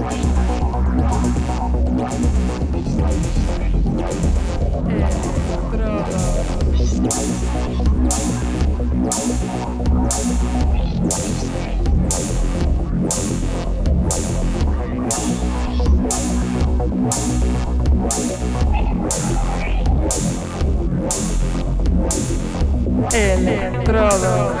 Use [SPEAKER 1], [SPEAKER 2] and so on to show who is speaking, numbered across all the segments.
[SPEAKER 1] Estrada. Electrodos.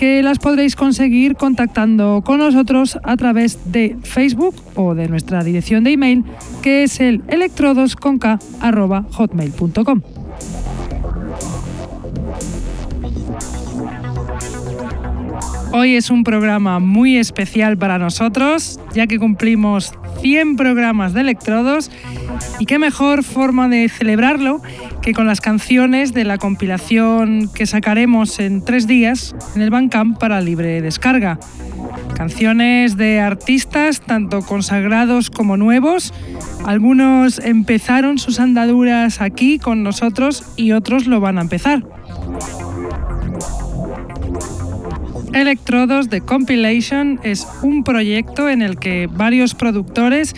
[SPEAKER 1] que las podréis conseguir contactando con nosotros a través de Facebook o de nuestra dirección de email que es el electrodosconk.hotmail.com. Hoy es un programa muy especial para nosotros, ya que cumplimos 100 programas de electrodos y qué mejor forma de celebrarlo que con las canciones de la compilación que sacaremos en tres días en el Bandcamp para libre descarga. Canciones de artistas tanto consagrados como nuevos. Algunos empezaron sus andaduras aquí con nosotros y otros lo van a empezar. Electrodos de Compilation es un proyecto en el que varios productores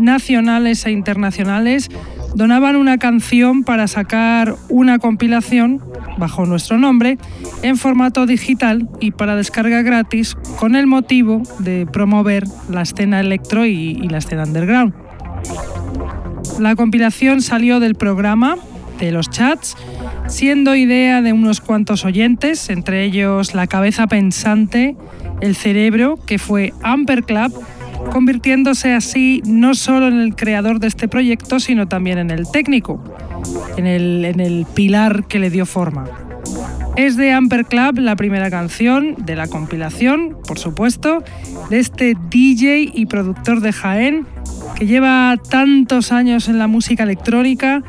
[SPEAKER 1] nacionales e internacionales donaban una canción para sacar una compilación bajo nuestro nombre en formato digital y para descarga gratis con el motivo de promover la escena electro y, la escena underground. La compilación salió del programa, de los chats, siendo idea de unos cuantos oyentes, entre ellos la cabeza pensante, el cerebro, que fue Amper Club, convirtiéndose así no solo en el creador de este proyecto, sino también en el técnico, en el, en el pilar que le dio forma. Es de Amper Club la primera canción de la compilación, por supuesto, de este DJ y productor de Jaén que lleva tantos años en la música electrónica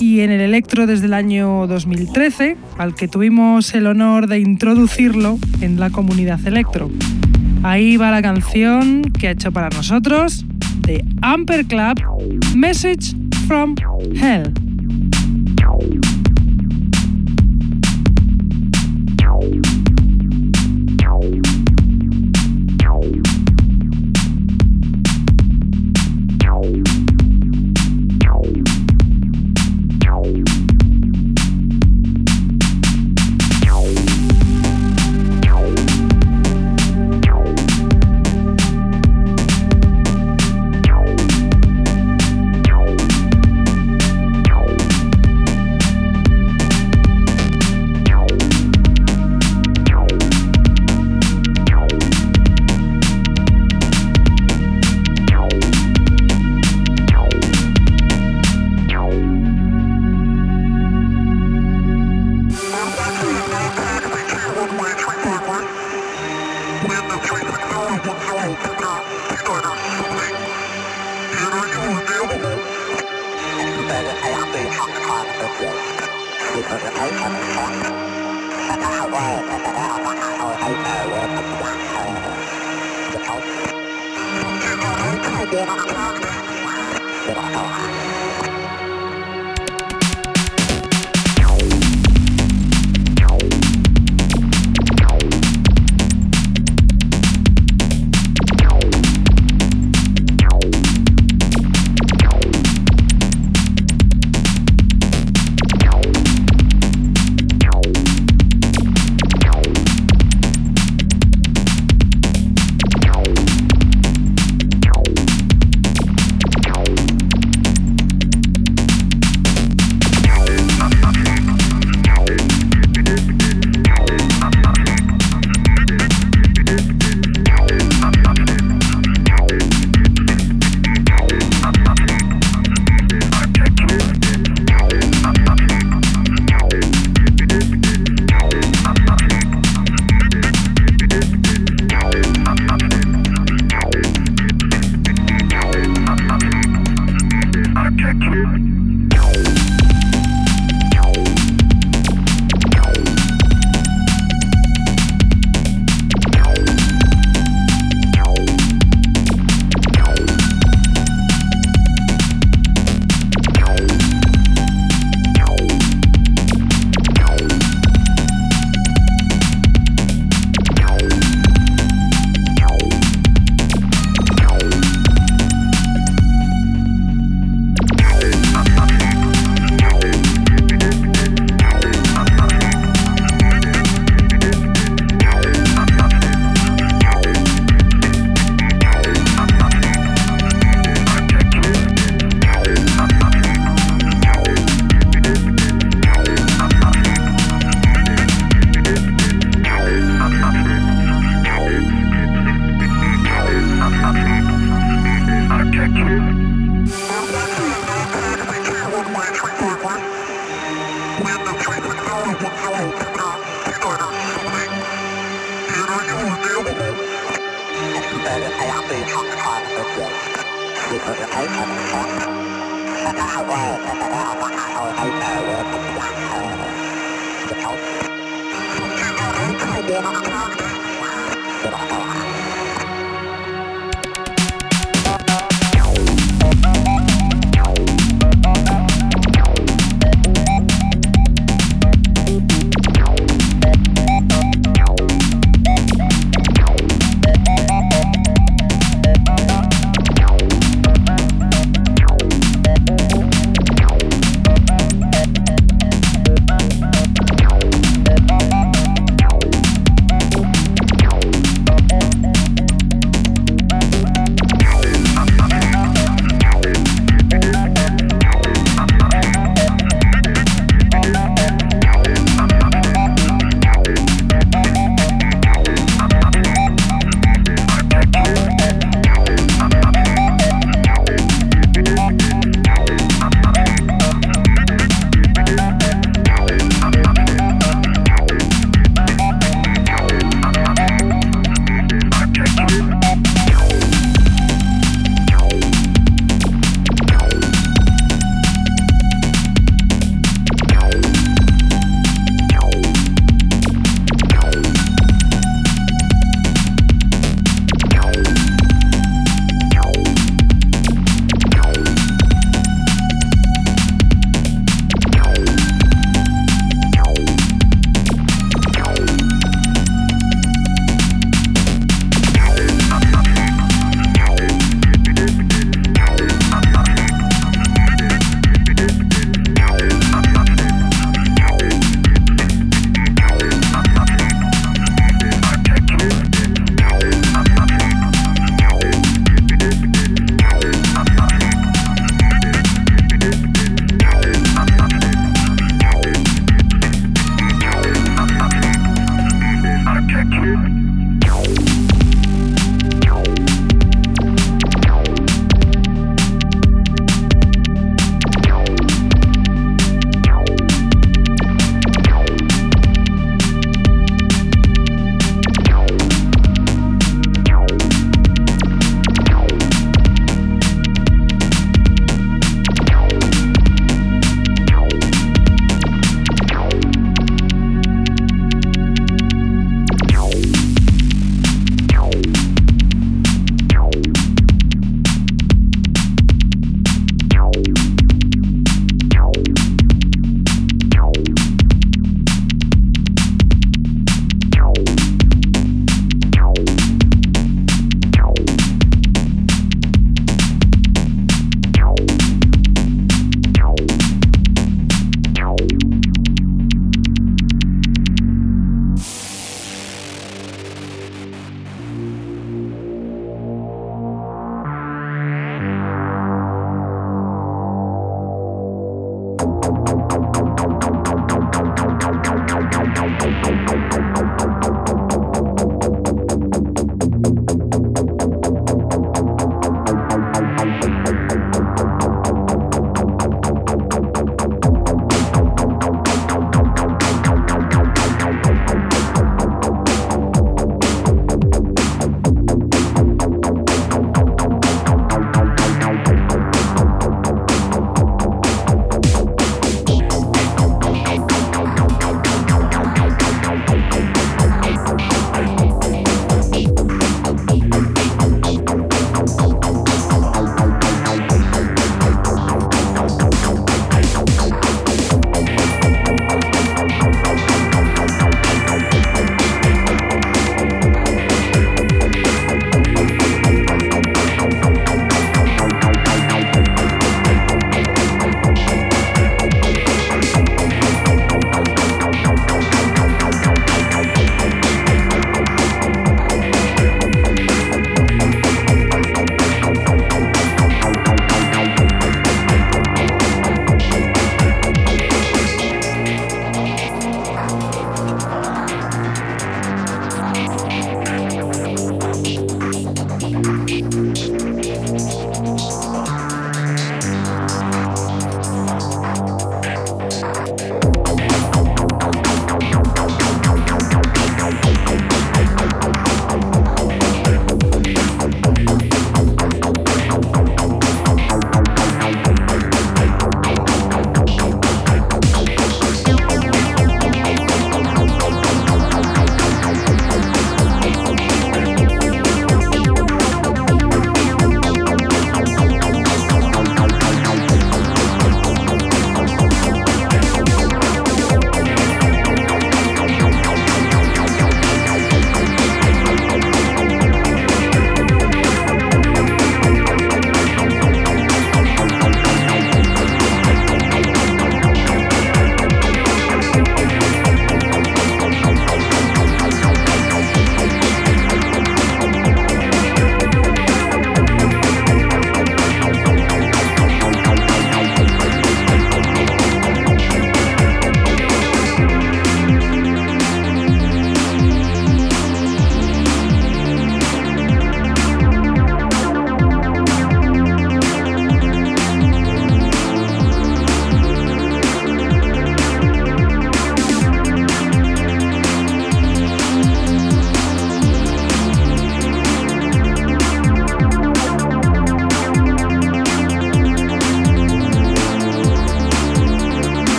[SPEAKER 1] y en el Electro desde el año 2013, al que tuvimos el honor de introducirlo en la comunidad Electro. Ahí va la canción que ha hecho para nosotros de Amper Club, Message from Hell.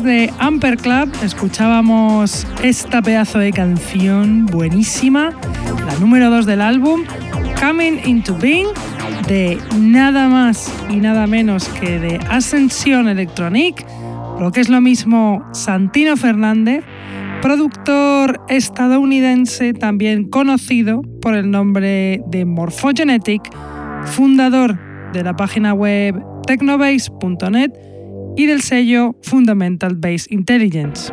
[SPEAKER 1] Después de Amper Club escuchábamos esta pedazo de canción buenísima, la número 2 del álbum, Coming Into Being, de nada más y nada menos que de Ascensión Electronic, lo que es lo mismo Santino Fernández, productor estadounidense también conocido por el nombre de Morphogenetic, fundador de la página web technobase.net y del sello Fundamental Base Intelligence.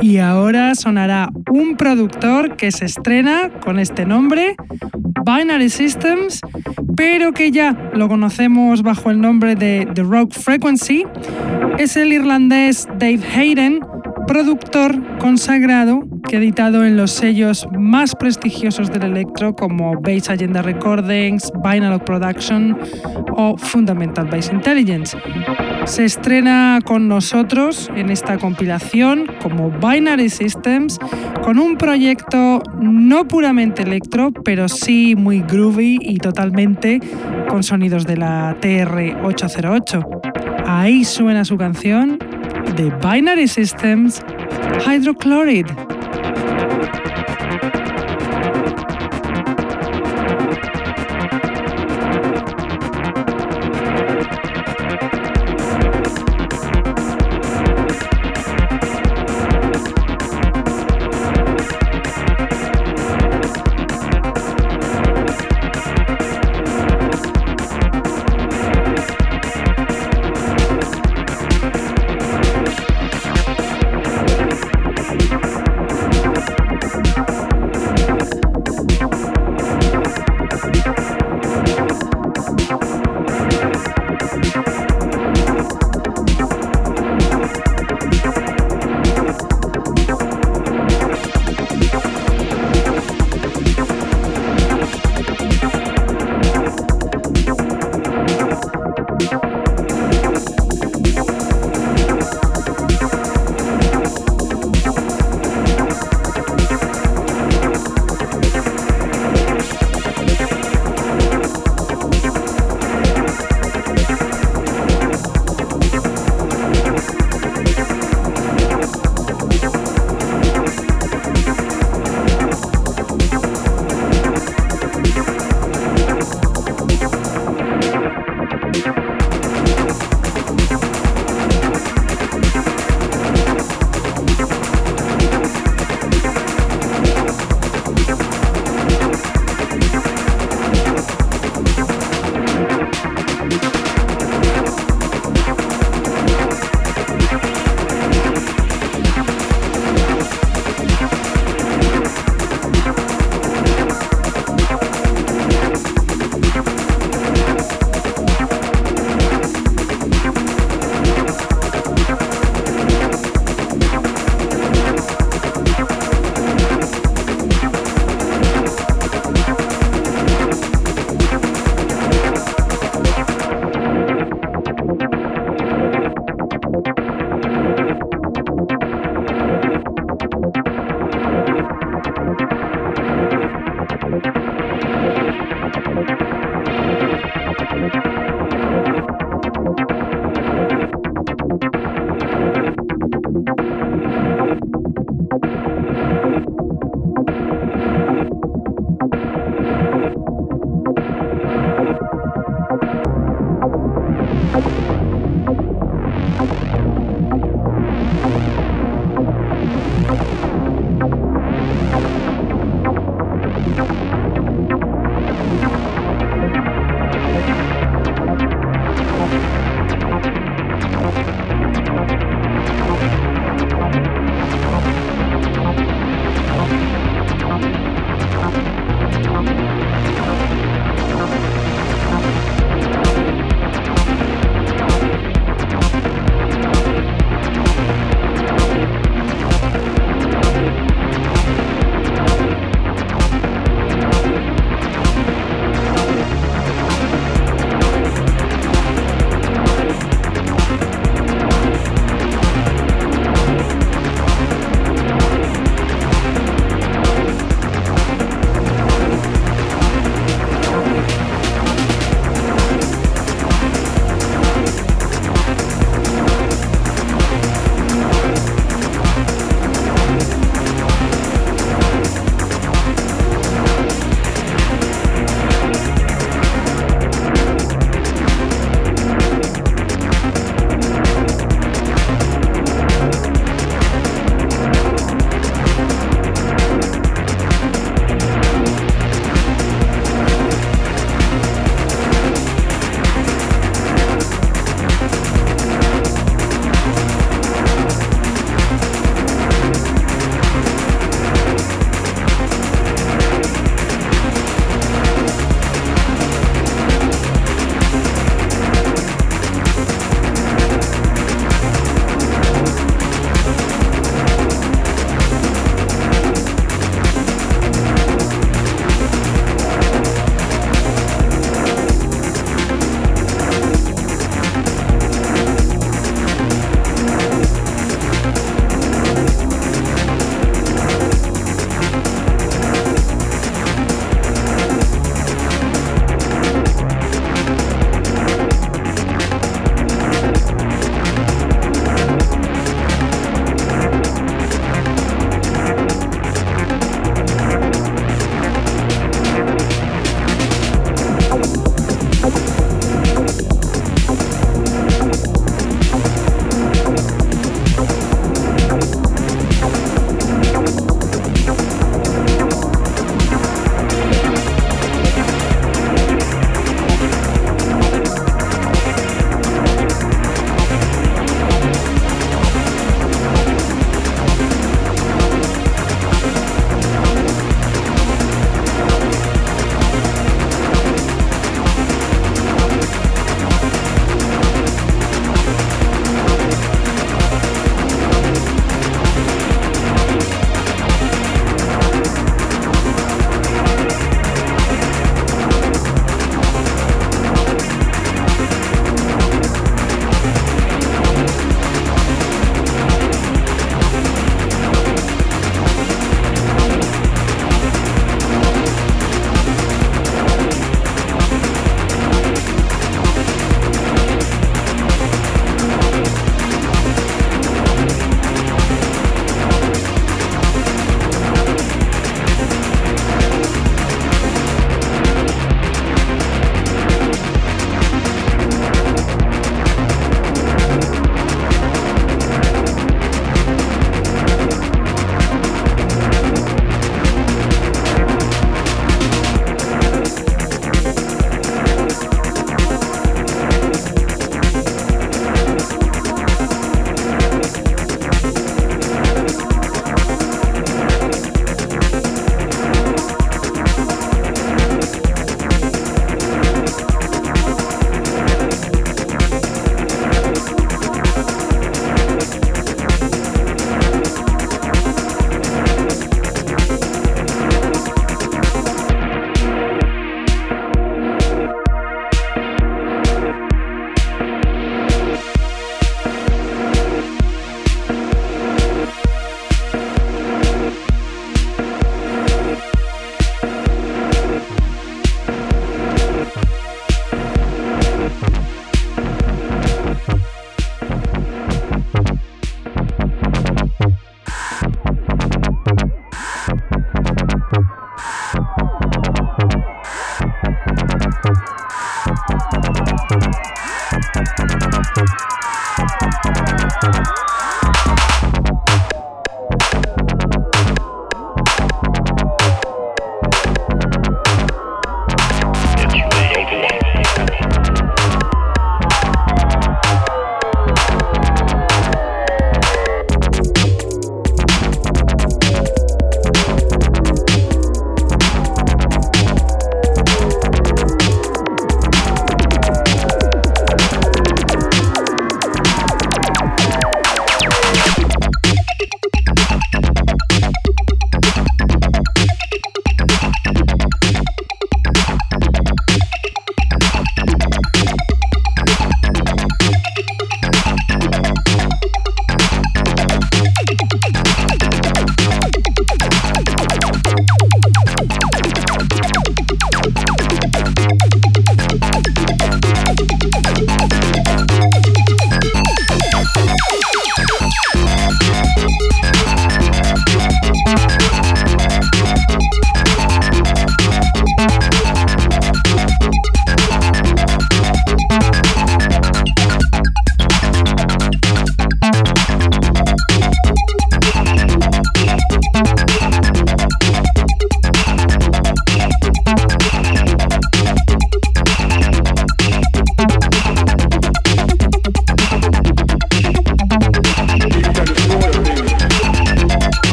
[SPEAKER 1] Y ahora sonará un productor que se estrena con este nombre, Binary Systems, pero que ya lo conocemos bajo el nombre de The Rogue Frequency. Es el irlandés Dave Hayden, productor consagrado que ha editado en los sellos más prestigiosos del electro como Base Agenda Recordings, Binary Production o Fundamental Base Intelligence. Se estrena con nosotros en esta compilación como Binary Systems con un proyecto no puramente electro, pero sí muy groovy y totalmente con sonidos de la TR-808. Ahí suena su canción de Binary Systems Hydrochloride.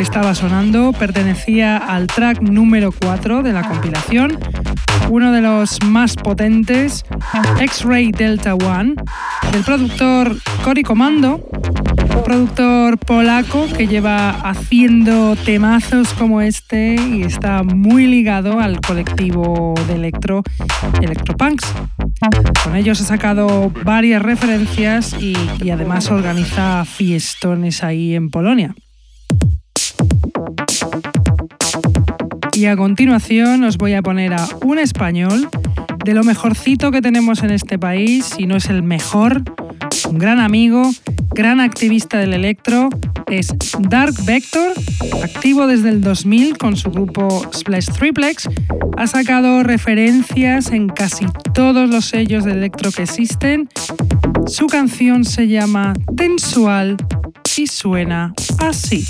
[SPEAKER 1] Estaba sonando pertenecía al track número 4 de la compilación, uno de los más potentes, X-Ray Delta One, del productor Cory Comando, productor polaco que lleva haciendo temazos como este y está muy ligado al colectivo de electro Electropunks. Con ellos ha sacado varias referencias y además organiza fiestones ahí en Polonia. Y a continuación os voy a poner a un español de lo mejorcito que tenemos en este país, si no es el mejor, un gran amigo, gran activista del electro, es Dark Vector, activo desde el 2000 con su grupo Splash Triplex, ha sacado referencias en casi todos los sellos de electro que existen. Su canción se llama Tensual y suena así.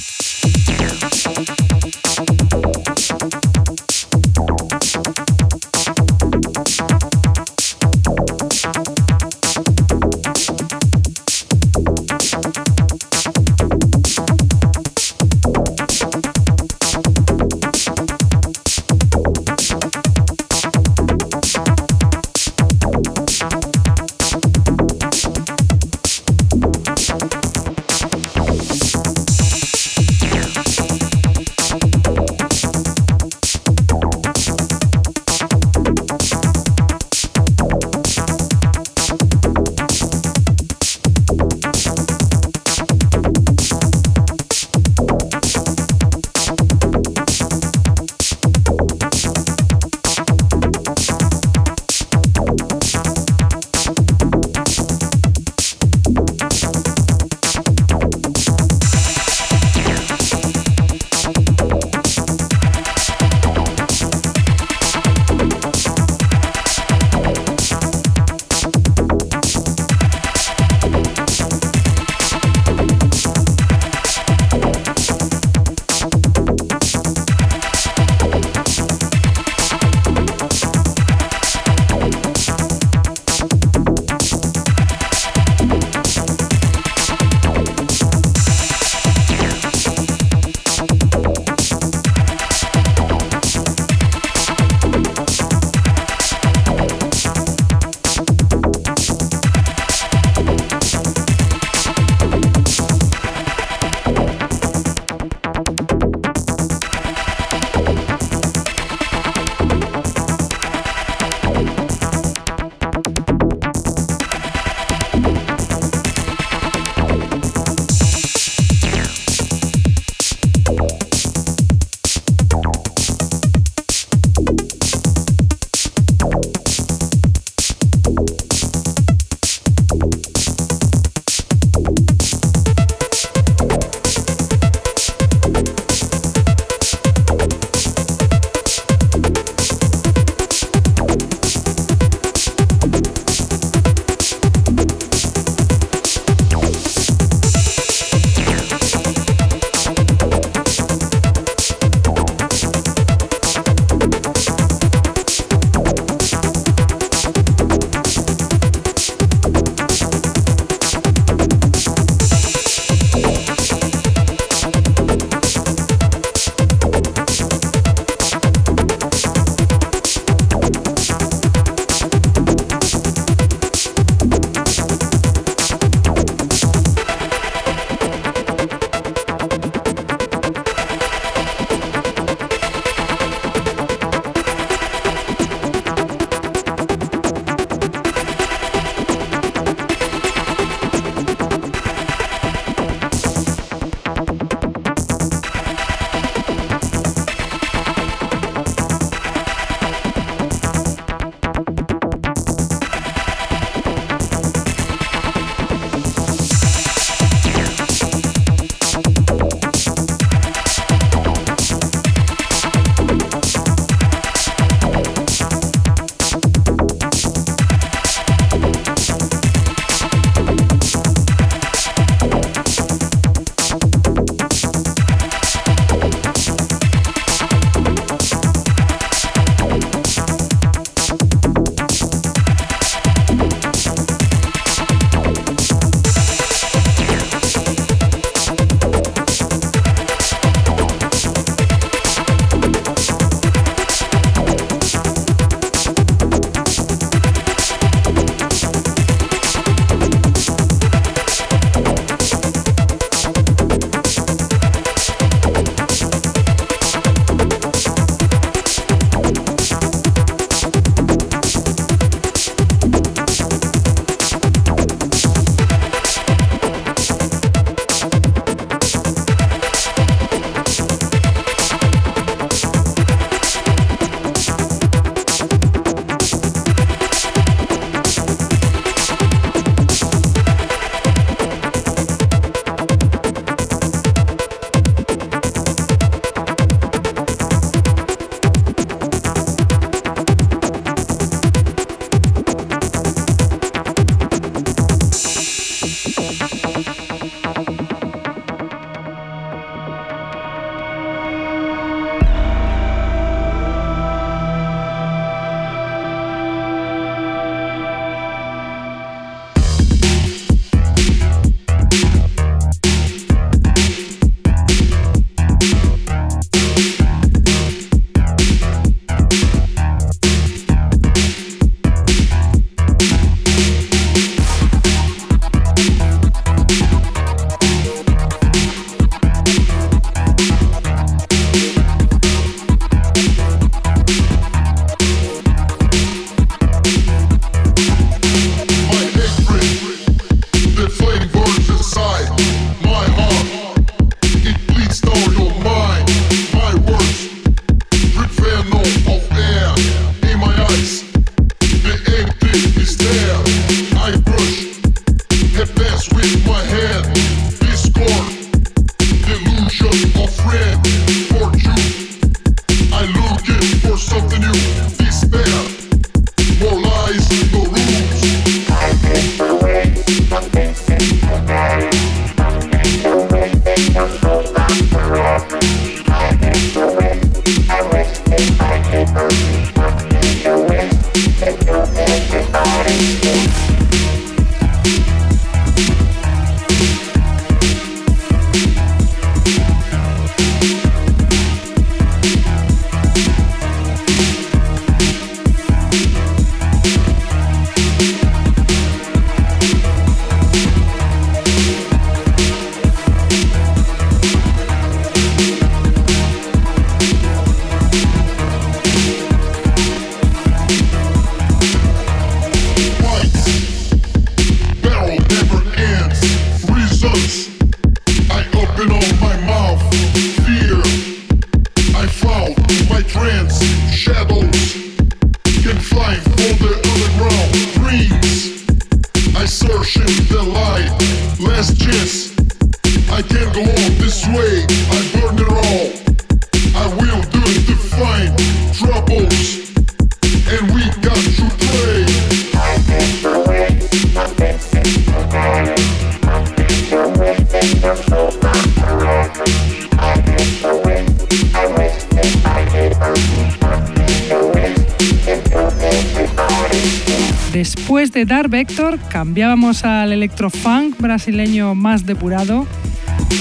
[SPEAKER 1] Cambiábamos al electrofunk brasileño más depurado,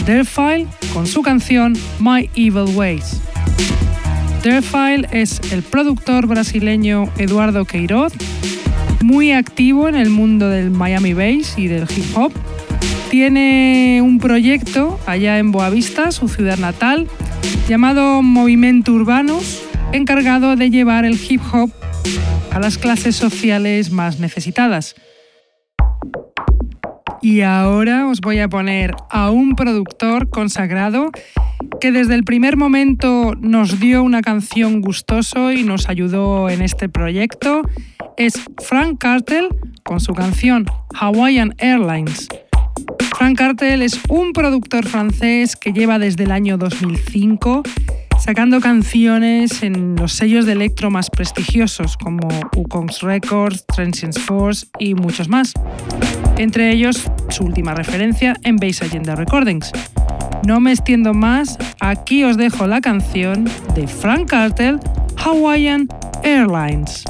[SPEAKER 1] Derfile, con su canción My Evil Ways. Derfile es el productor brasileño Eduardo Queiroz, muy activo en el mundo del Miami Bass y del hip hop. Tiene un proyecto allá en Boavista, su ciudad natal, llamado Movimiento Urbanos, encargado de llevar el hip hop a las clases sociales más necesitadas. Y ahora os voy a poner a un productor consagrado que desde el primer momento nos dio una canción gustoso y nos ayudó en este proyecto. Es Frank Cartel con su canción Hawaiian Airlines. Frank Cartel es un productor francés que lleva desde el año 2005 sacando canciones en los sellos de electro más prestigiosos como Ukongs Records, Transience Force y muchos más. Entre ellos, su última referencia en Bass Agenda Recordings. No me extiendo más, aquí os dejo la canción de Frank Cartel, Hawaiian Airlines.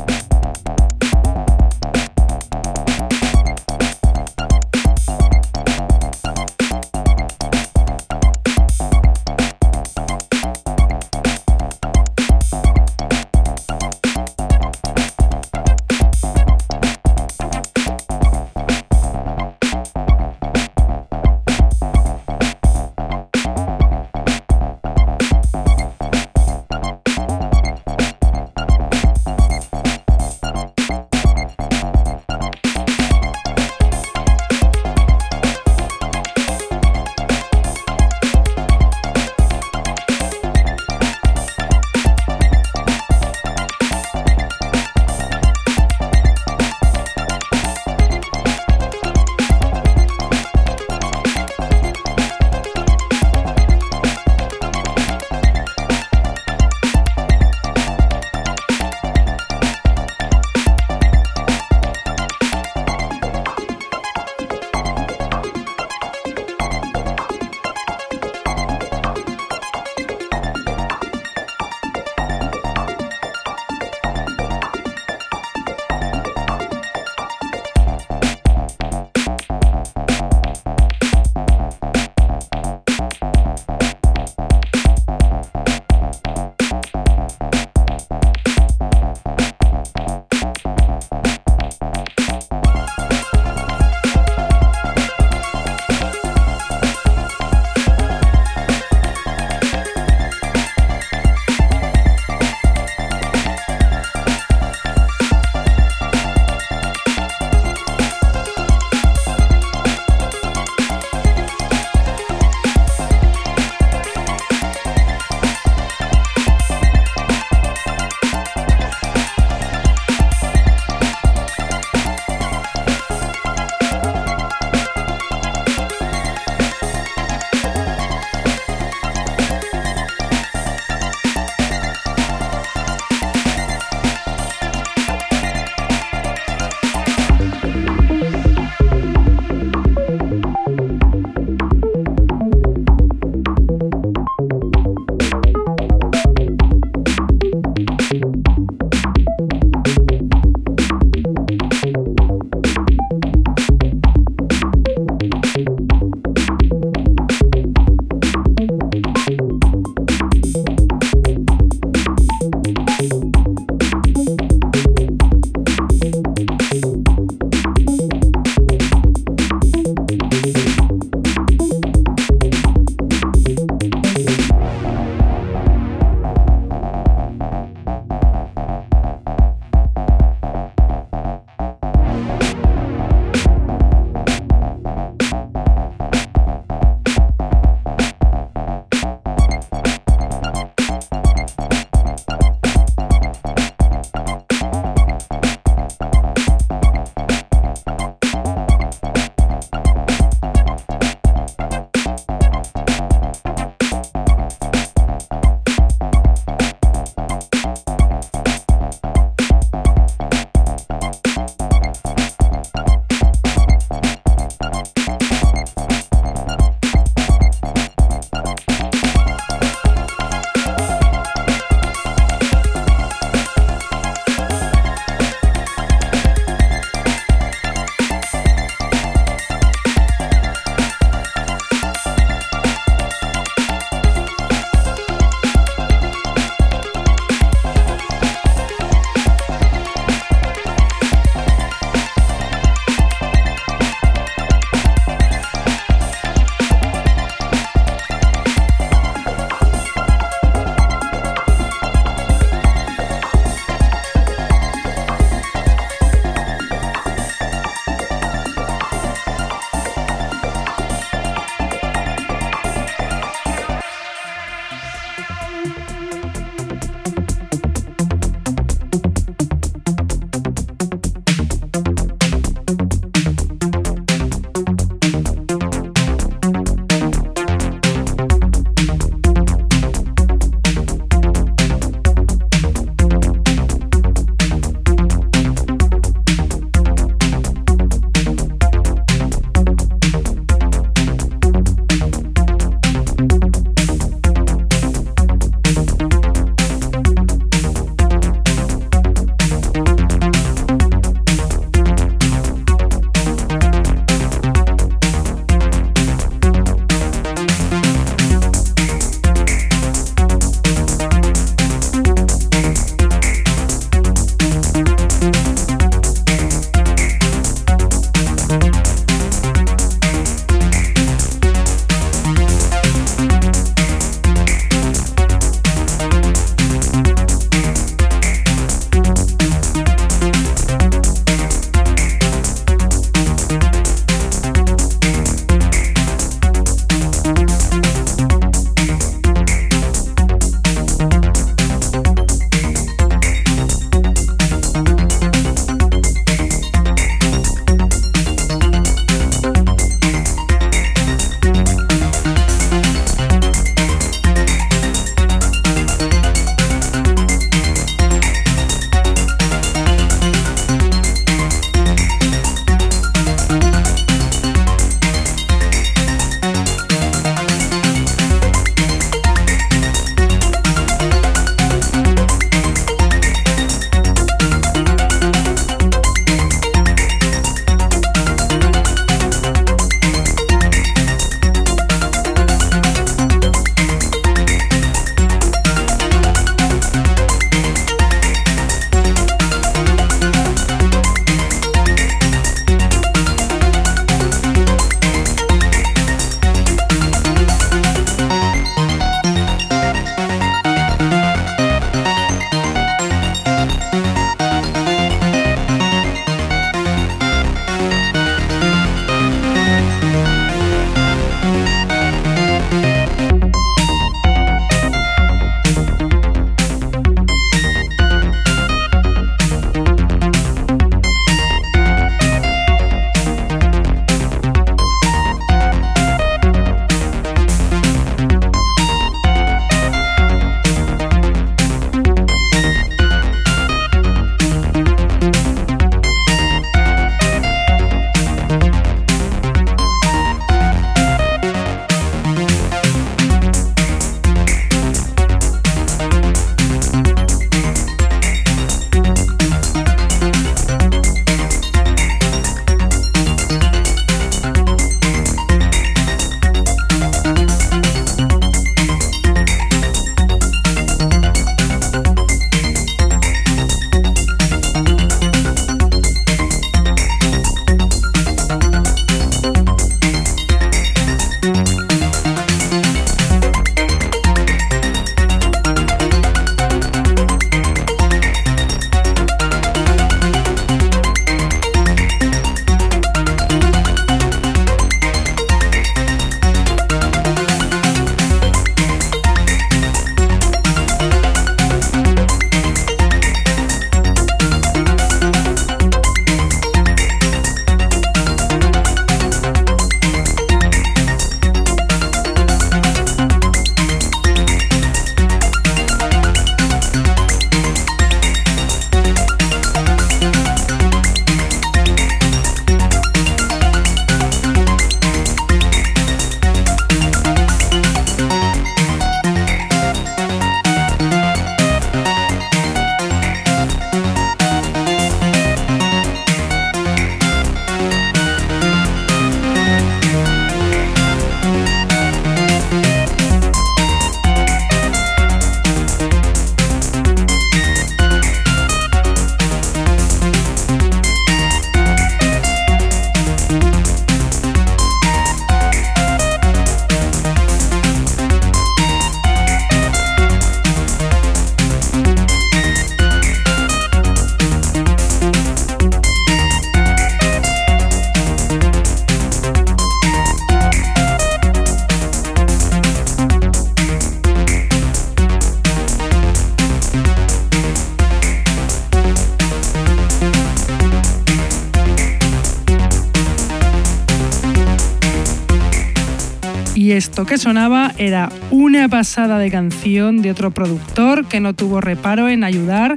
[SPEAKER 1] Esto que sonaba era una pasada de canción de otro productor que no tuvo reparo en ayudar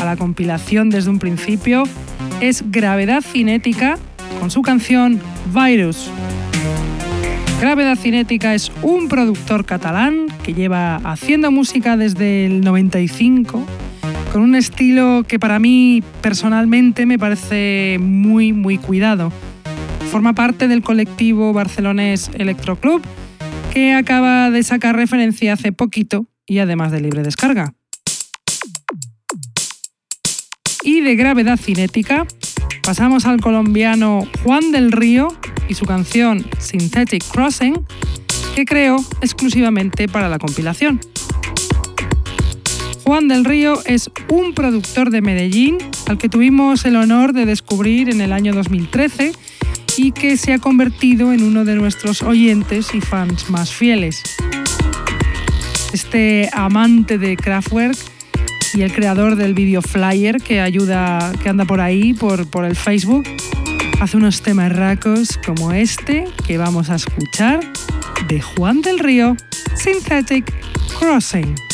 [SPEAKER 1] a la compilación desde un principio. Es Gravedad Cinética con su canción Virus. Gravedad Cinética es un productor catalán que lleva haciendo música desde el 95 con un estilo que para mí personalmente me parece muy muy cuidado. Forma parte del colectivo barcelonés Electroclub que acaba de sacar referencia hace poquito y además de libre descarga. Y de gravedad cinética pasamos al colombiano Juan del Río y su canción Synthetic Crossing, que creó exclusivamente para la compilación. Juan del Río es un productor de Medellín al que tuvimos el honor de descubrir en el año 2013 y que se ha convertido en uno de nuestros oyentes y fans más fieles. Este amante de Kraftwerk y el creador del video flyer que ayuda, que anda por ahí, por, por el Facebook, hace unos temas racos como este que vamos a escuchar de Juan del Río, Synthetic Crossing.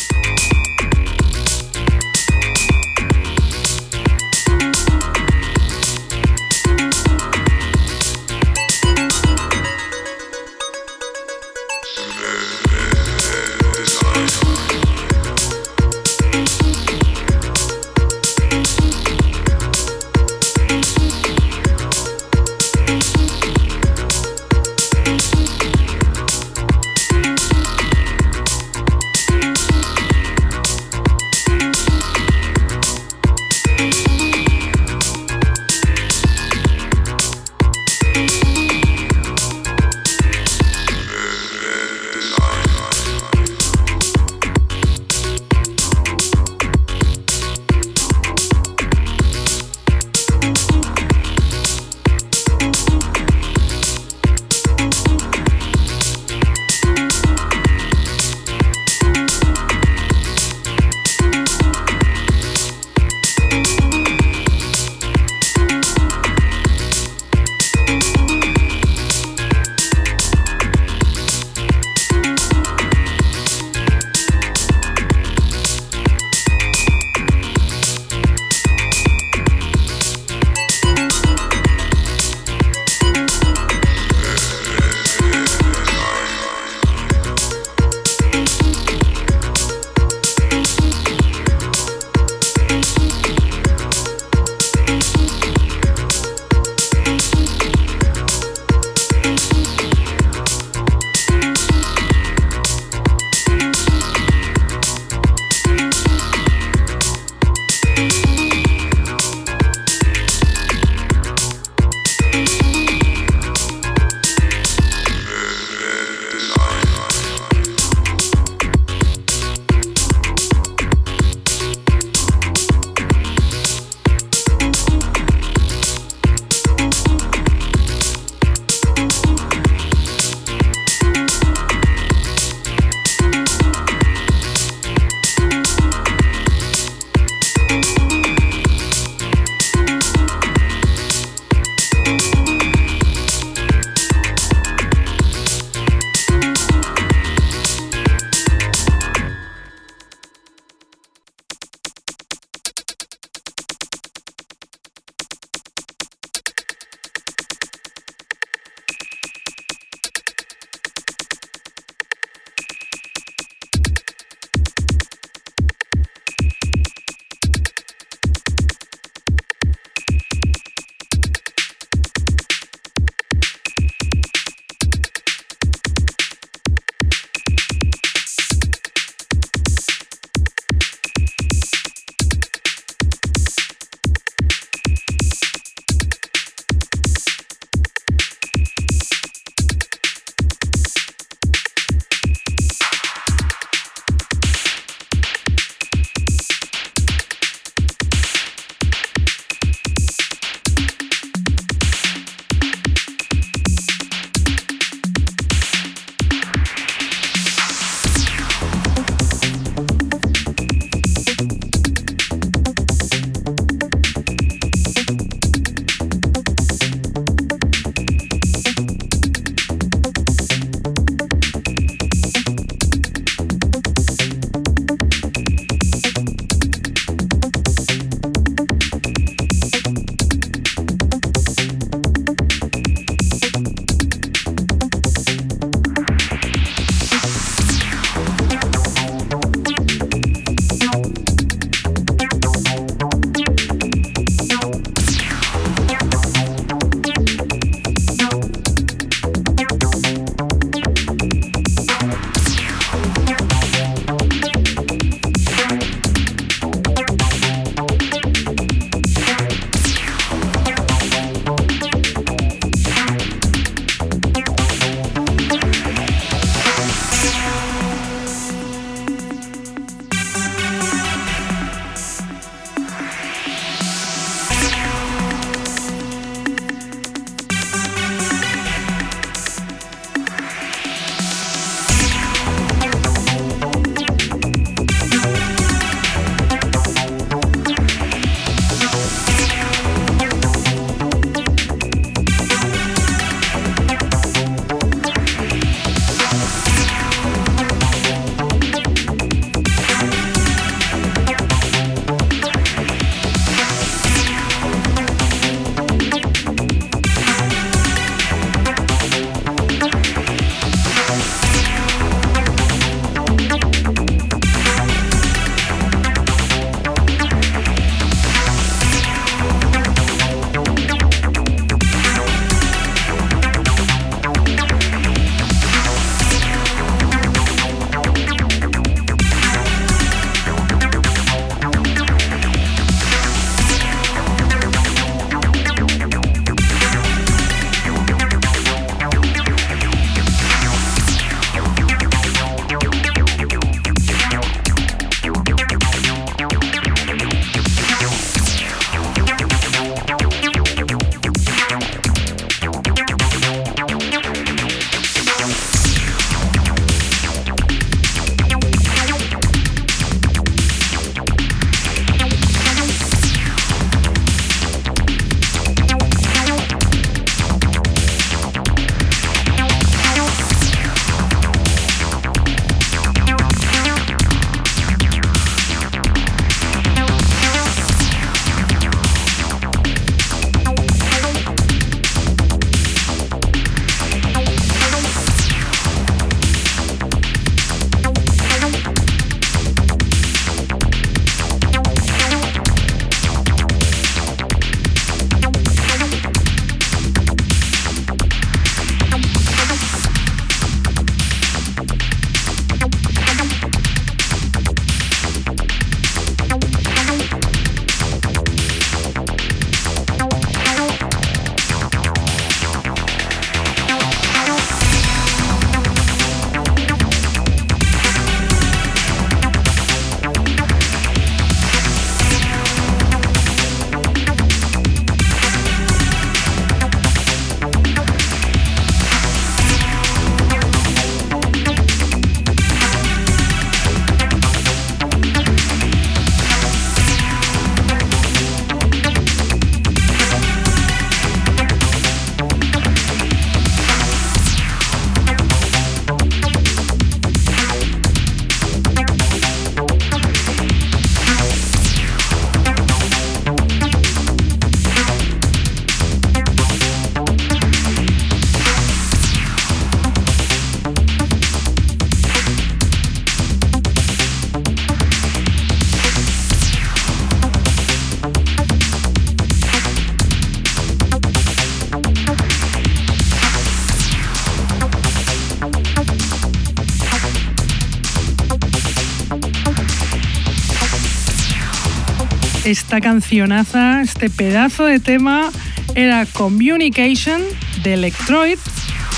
[SPEAKER 1] Esta cancionaza, este pedazo de tema, era Communication de Electroid,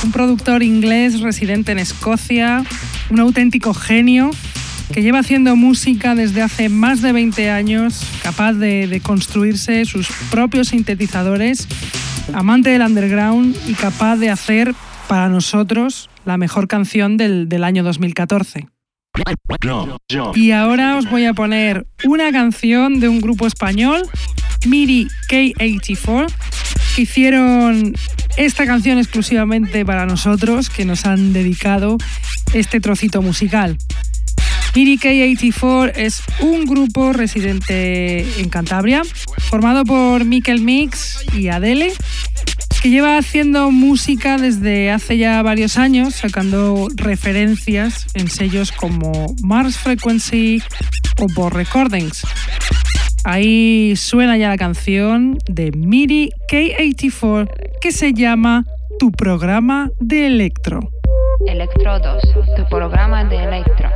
[SPEAKER 1] un productor inglés residente en Escocia, un auténtico genio que lleva haciendo música desde hace más de 20 años, capaz de, construirse sus propios sintetizadores, amante del underground y capaz de hacer para nosotros la mejor canción del, del año 2014. Y ahora os voy a poner una canción de un grupo español, MIDI K84, que hicieron esta canción exclusivamente para nosotros, que nos han dedicado este trocito musical. MIDI K84 es un grupo residente en Cantabria, formado por Mikel Mix y Adele, que lleva haciendo música desde hace ya varios años, sacando referencias en sellos como Mars Frequency Borg Recordings. Ahí suena ya la canción de MIDI K84 que se llama Tu programa de electro.
[SPEAKER 2] Electrodos, tu programa de electro.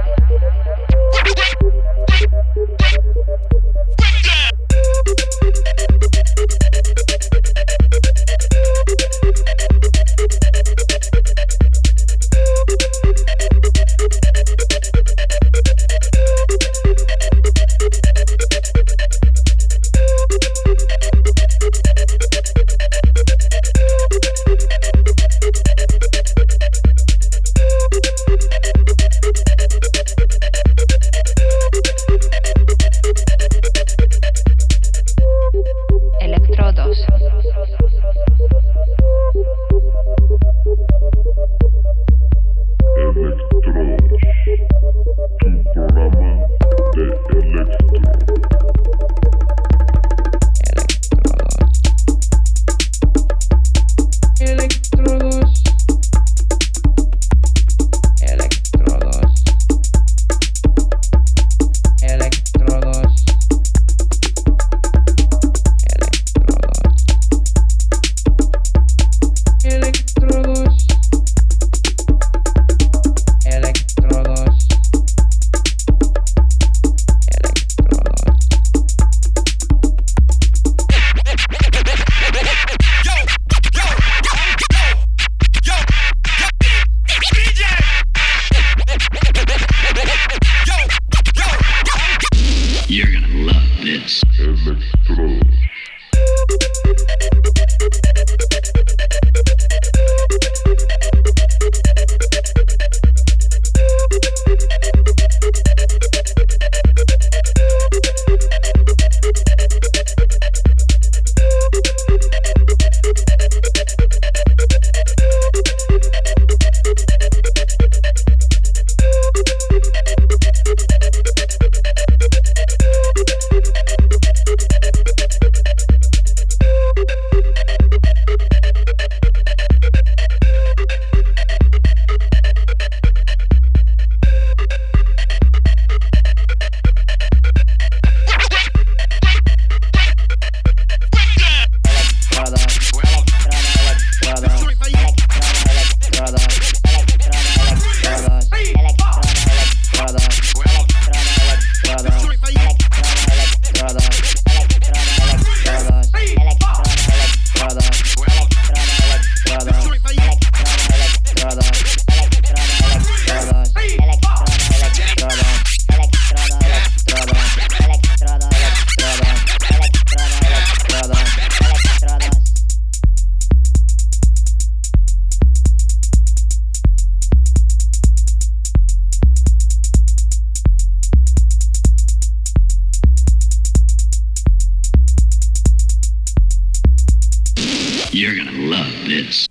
[SPEAKER 1] You're gonna love this.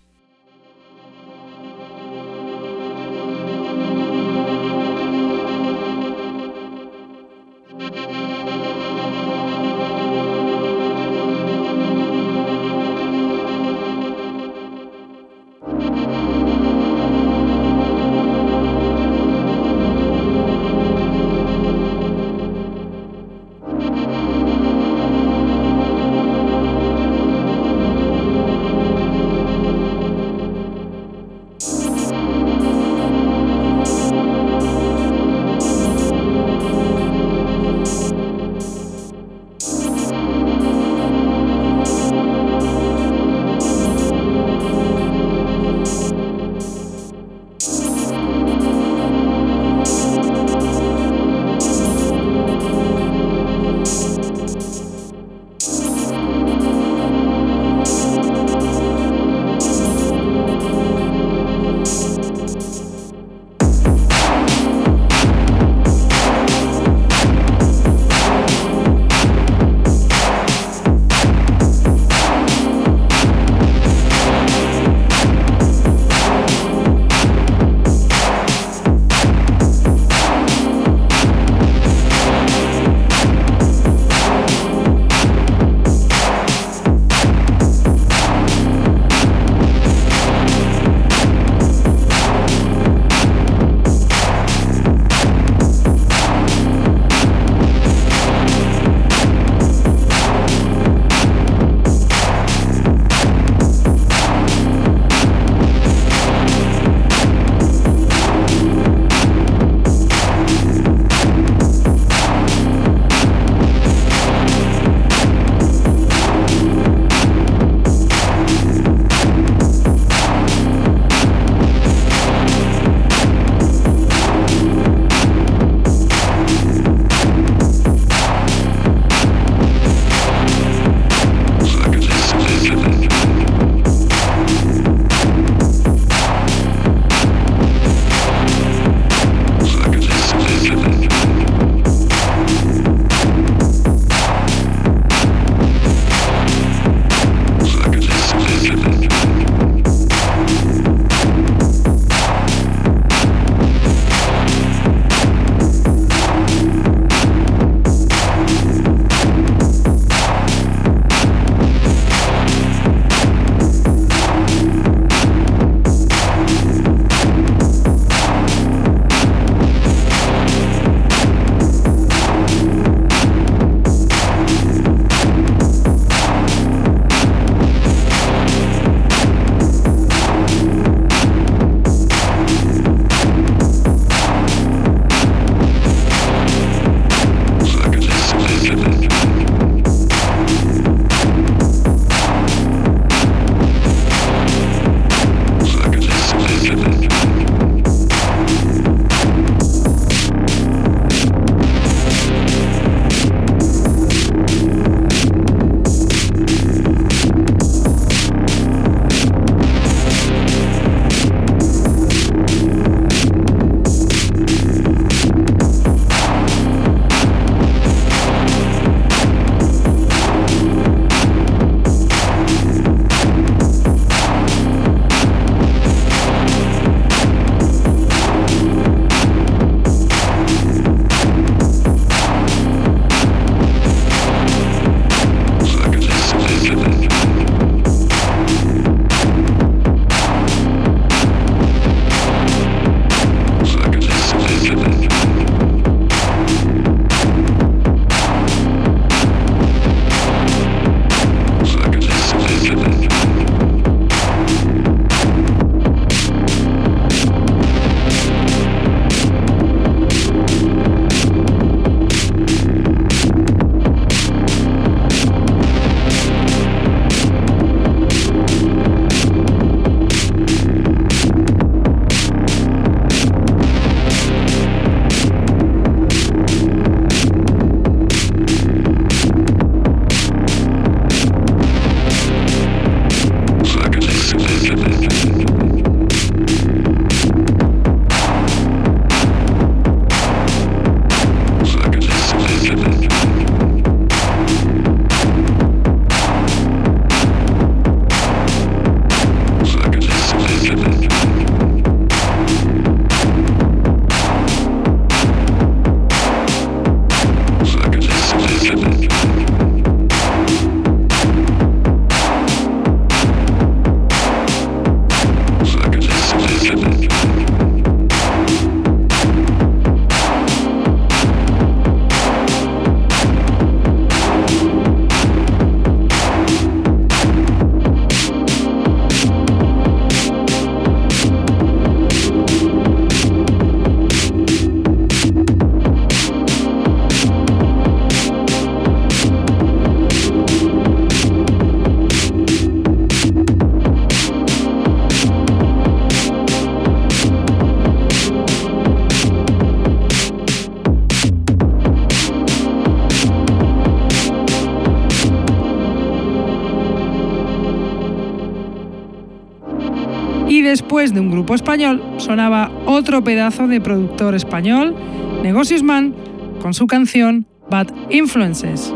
[SPEAKER 1] De un grupo español, sonaba otro pedazo de productor español, Negocios Man, con su canción Bad Influences.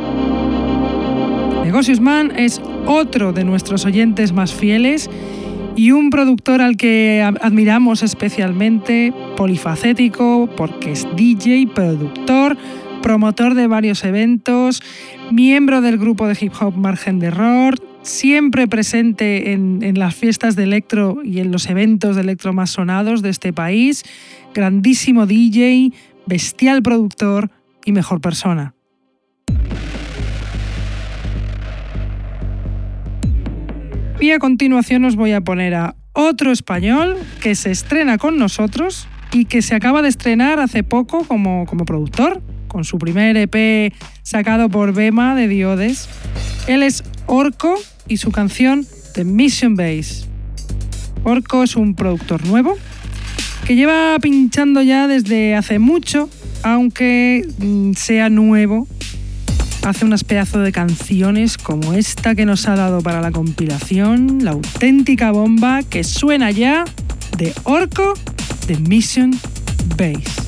[SPEAKER 1] Negocios Man es otro de nuestros oyentes más fieles y un productor al que admiramos especialmente, polifacético, porque es DJ, productor, promotor de varios eventos, miembro del grupo de hip hop Margen de Error, siempre presente en, las fiestas de electro y en los eventos de electro más sonados de este país, grandísimo DJ, bestial productor y mejor persona. Y a continuación os voy a poner a otro español que se estrena con nosotros y que se acaba de estrenar hace poco como, como productor, con su primer EP sacado por Bema de Diodes. Él es Orco y su canción The Mission Base. Orco es un productor nuevo que lleva pinchando ya desde hace mucho, aunque mm, sea nuevo hace unas pedazos de canciones como esta que nos ha dado para la compilación, la auténtica bomba que suena ya de Orco de Mission Base.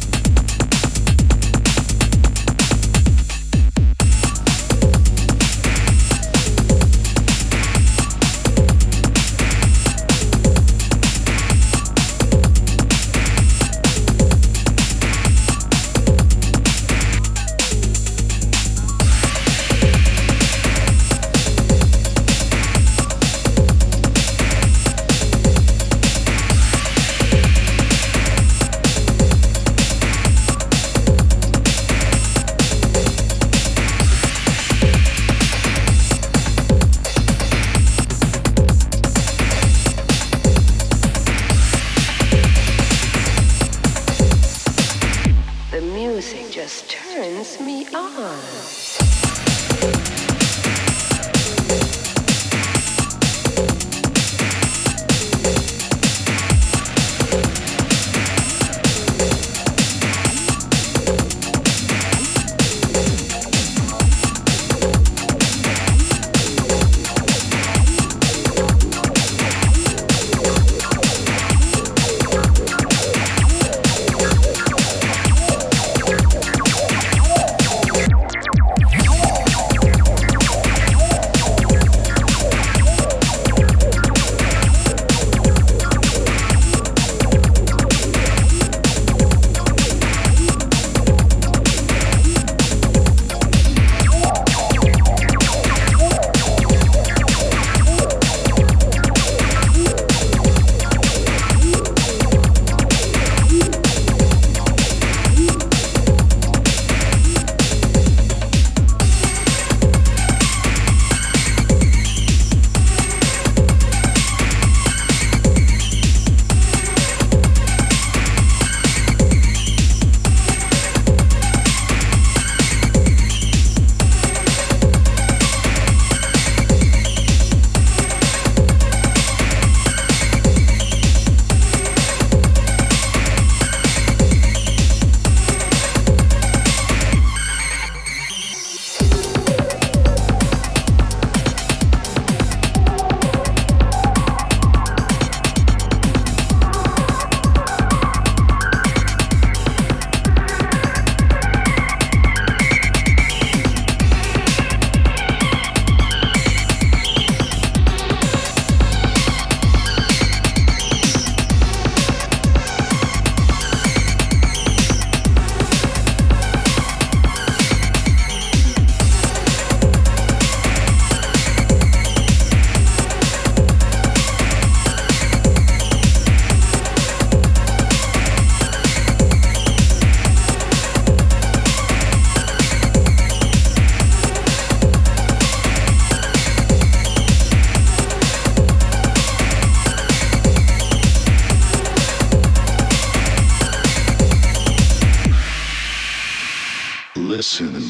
[SPEAKER 3] soon.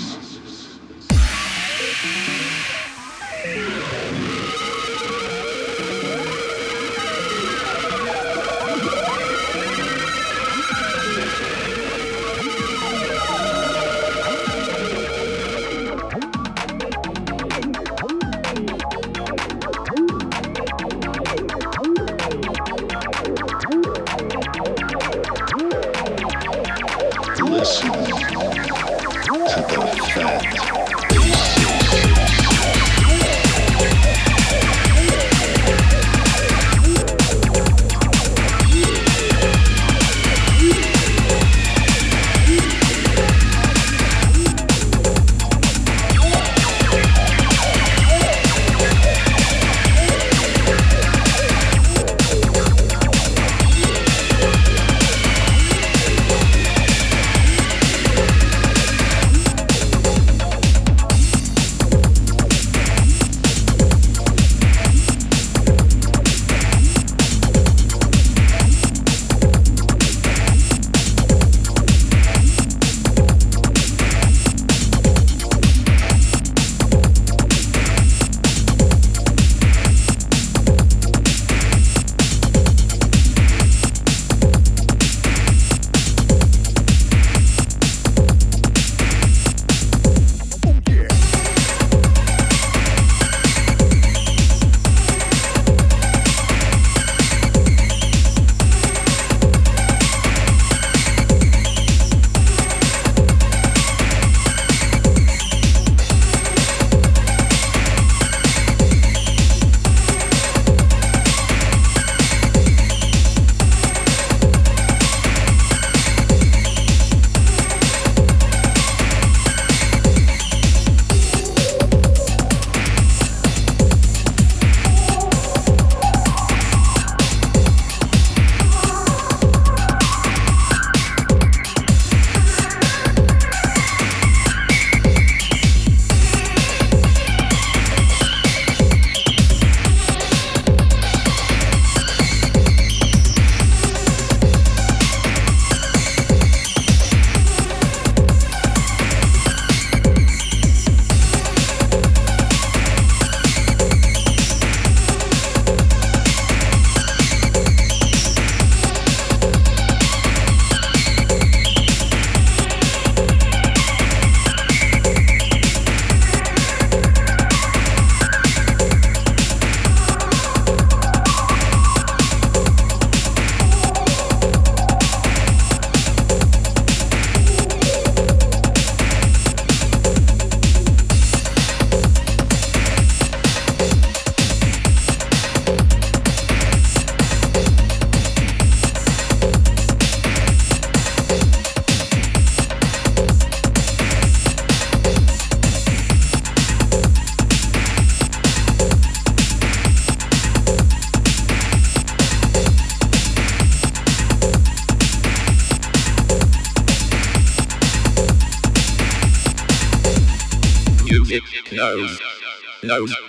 [SPEAKER 3] Thank you.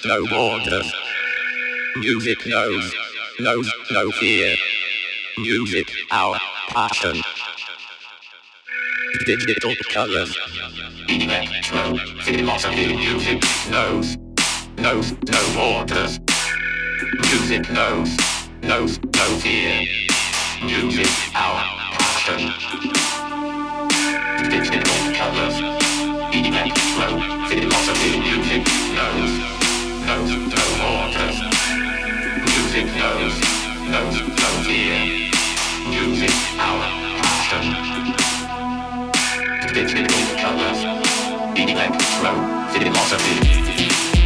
[SPEAKER 3] No borders. Music knows, knows no fear. Music, our passion. Digital colors. Electro, philosophy, music knows, knows no borders. Music knows, knows no fear. Digital colors. Electro philosophy.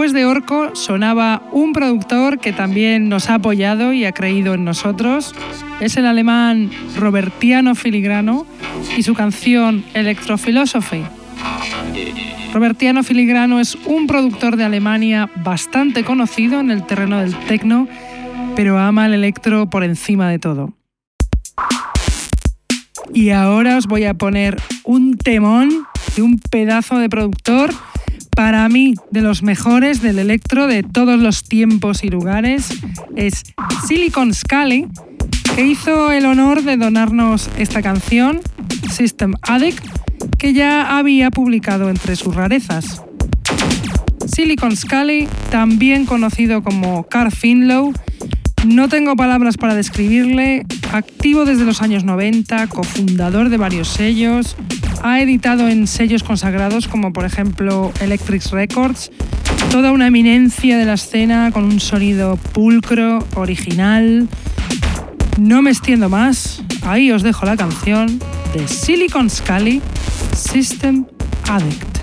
[SPEAKER 1] Después de Orco sonaba un productor que también nos ha apoyado y ha creído en nosotros. Es el alemán Robertiano Filigrano y su canción Electrophilosophy. Robertiano Filigrano es un productor de Alemania bastante conocido en el terreno del techno, pero ama el electro por encima de todo. Y ahora os voy a poner un temón de un pedazo de productor para mí de los mejores del electro de todos los tiempos y lugares es Silicon Scally, que hizo el honor de donarnos esta canción, System Addict, que ya había publicado entre sus rarezas. Silicon Scally, también conocido como Carl Finlow, no tengo palabras para describirle, activo desde los años 90, cofundador de varios sellos, ha editado en sellos consagrados como por ejemplo Electric Records, toda una eminencia de la escena con un sonido pulcro, original. No me extiendo más, ahí os dejo la canción de Silicon Scally, System Addict.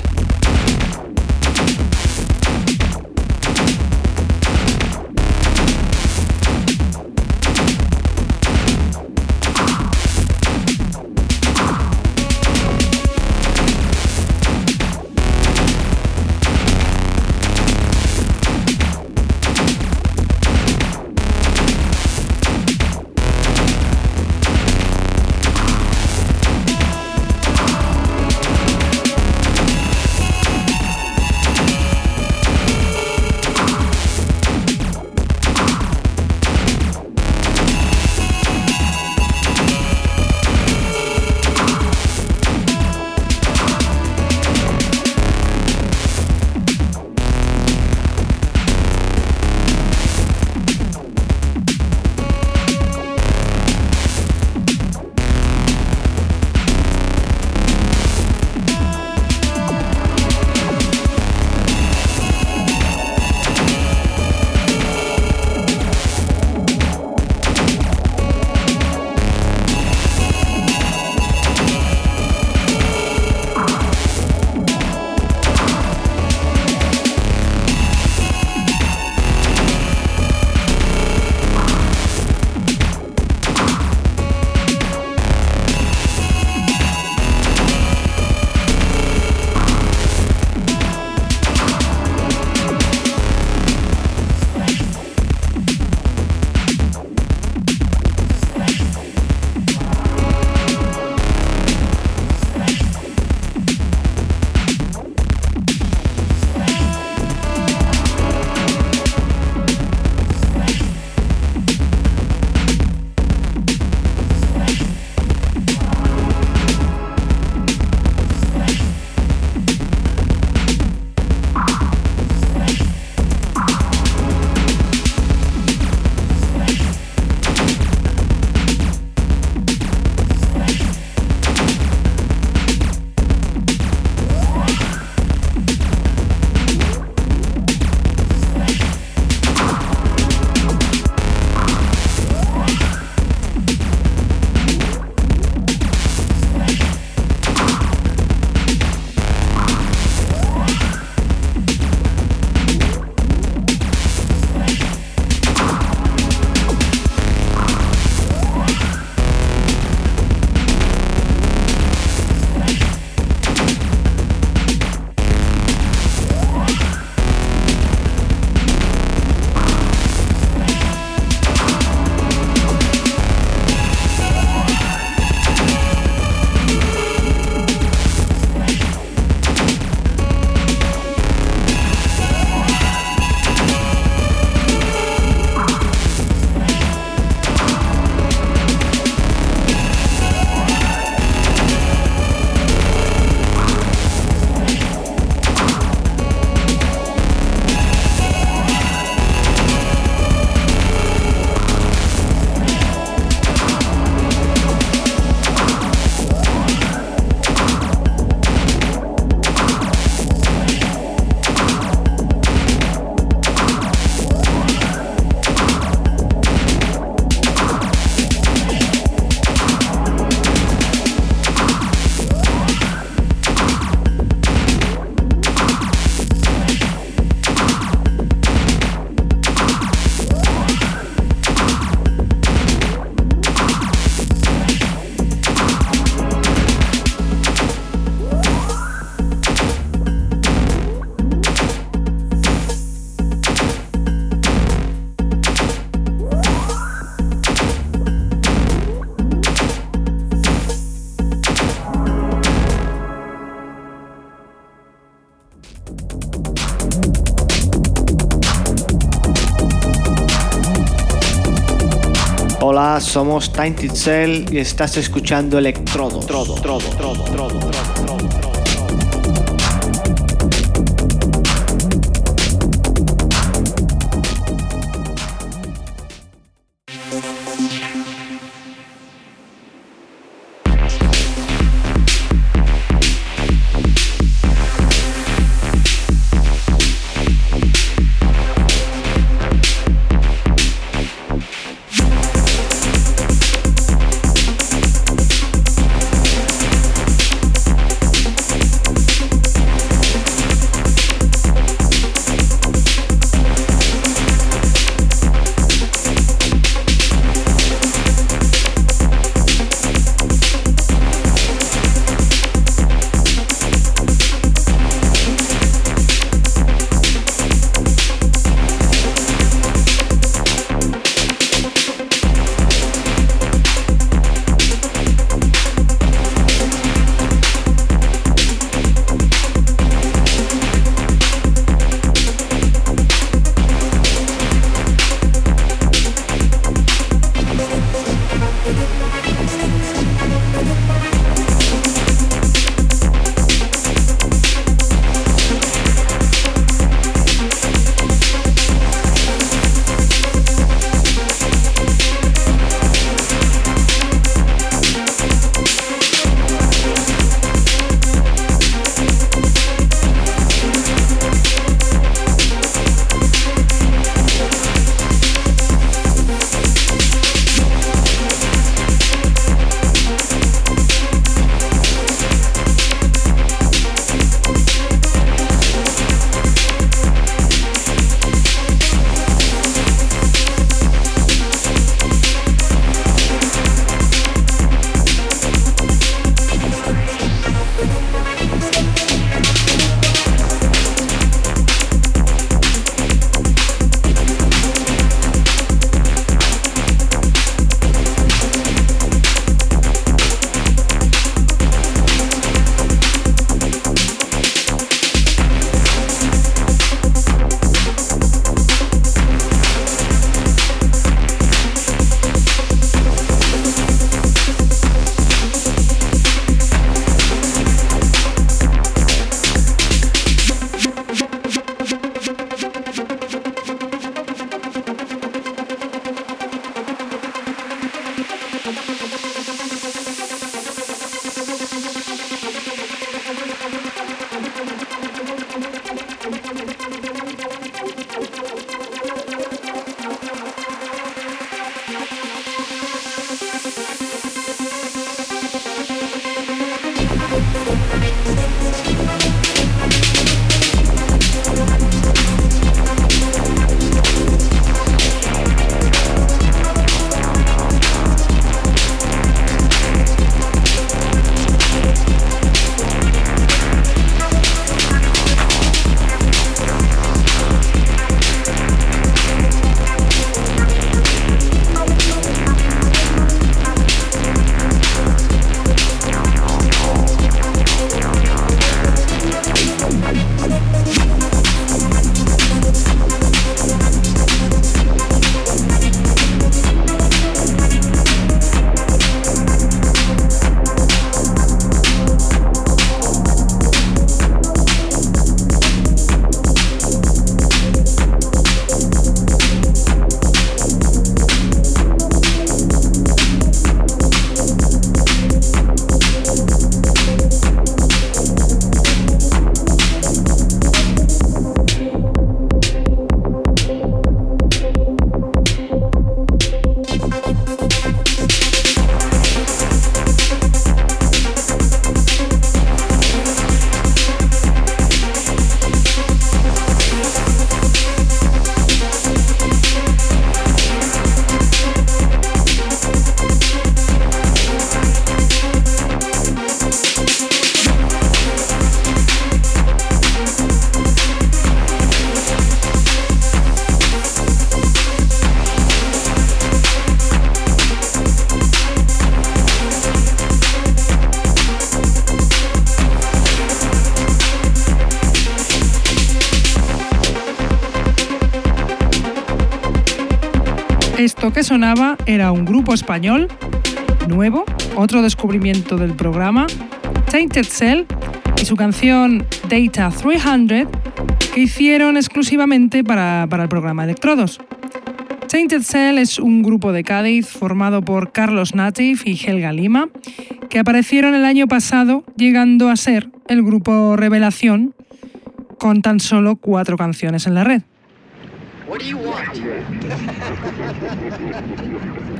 [SPEAKER 4] Somos Tainted Cell y estás escuchando Electrodo. Trodo, trodo, trodo, trodo, trodo.
[SPEAKER 1] Que sonaba era un grupo español, nuevo, otro descubrimiento del programa, Tainted Cell, y su canción Data 300, que hicieron exclusivamente para, para el programa Electrodos. Tainted Cell es un grupo de Cádiz formado por Carlos Natif y Helga Lima, que aparecieron el año pasado llegando a ser el grupo Revelación con tan solo cuatro canciones en la red.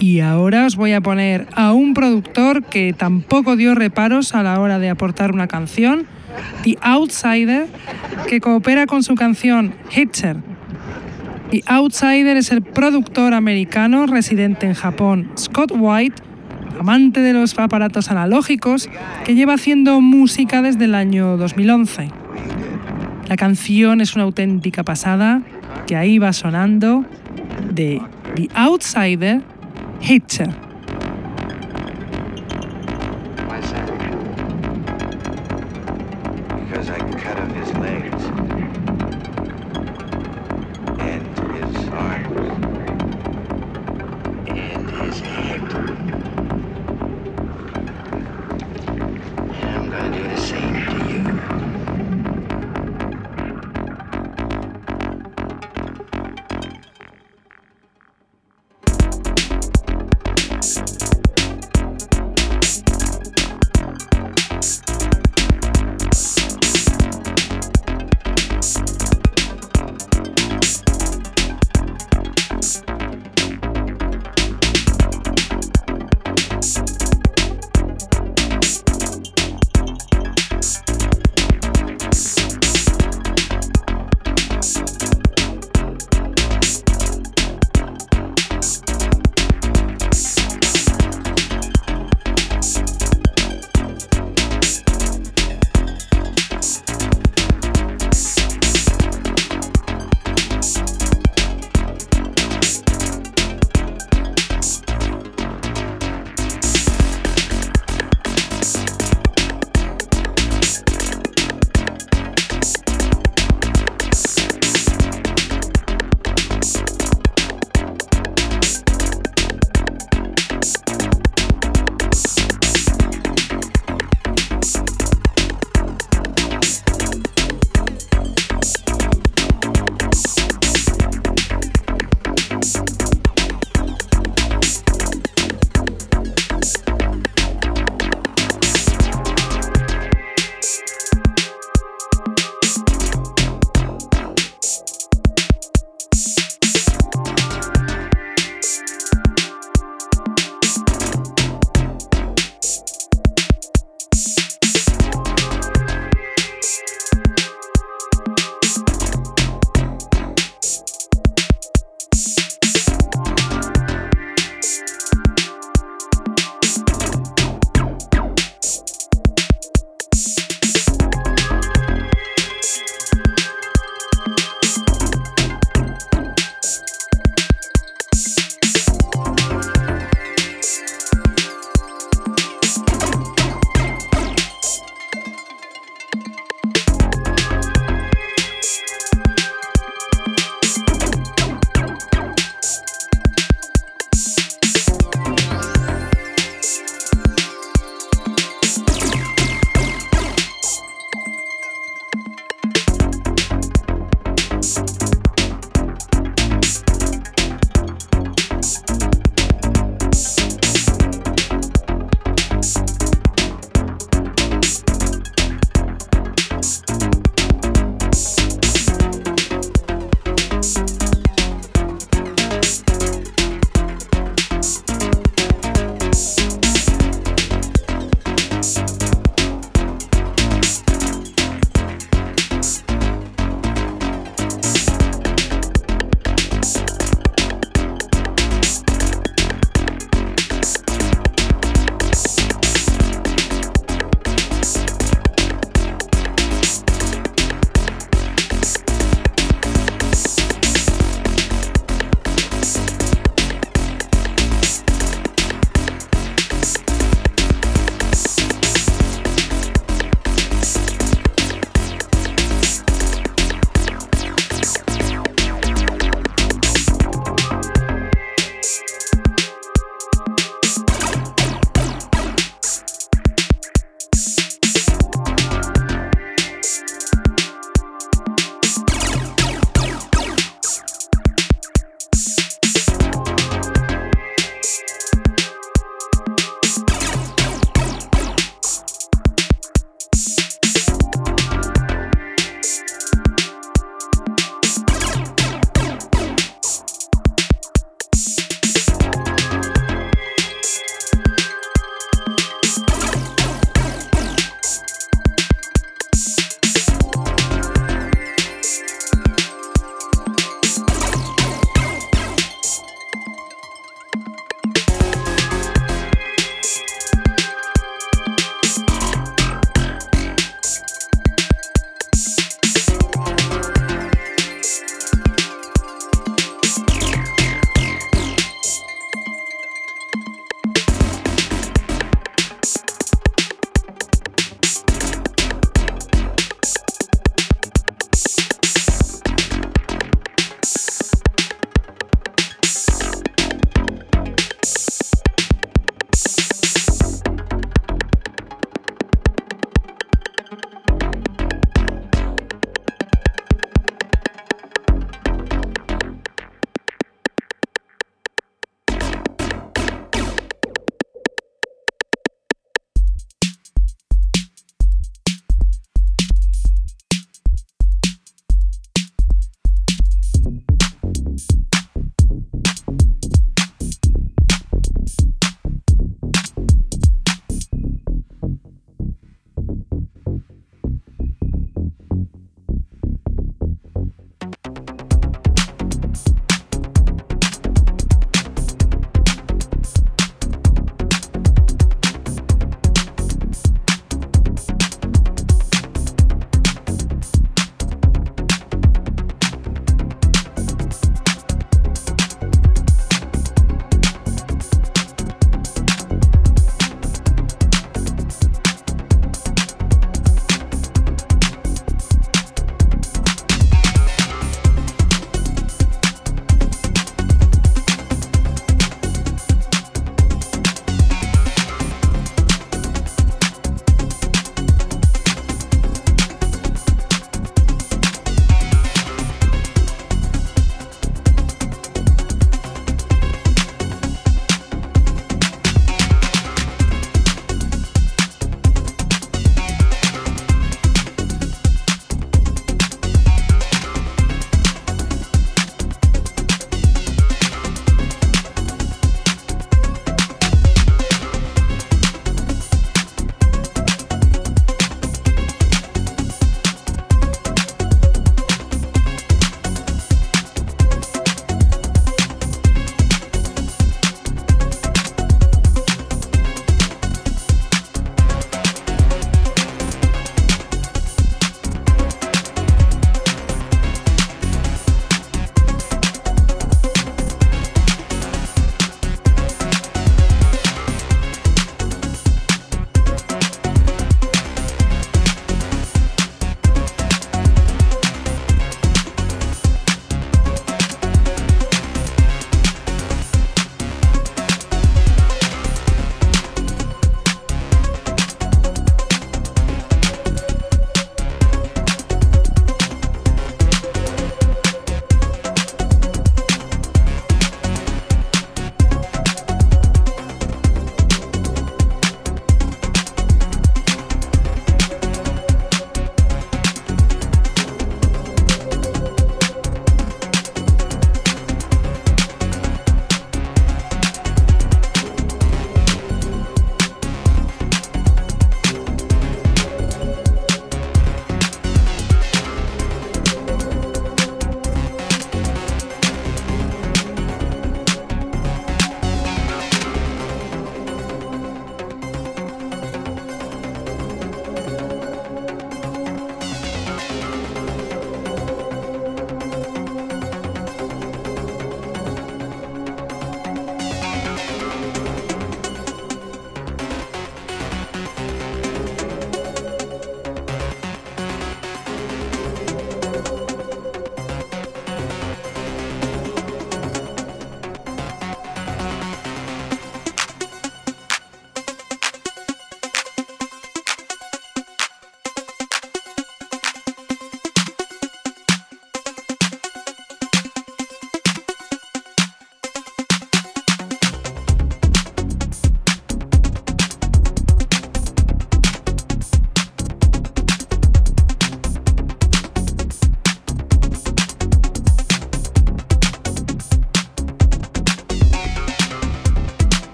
[SPEAKER 1] Y ahora os voy a poner a un productor que tampoco dio reparos a la hora de aportar una canción, The Outsider, que coopera con su canción Hitcher. The Outsider es el productor americano residente en Japón, Scott White, amante de los aparatos analógicos, que lleva haciendo música desde el año 2011. La canción es una auténtica pasada que ahí va sonando de The Outsider Hitcher.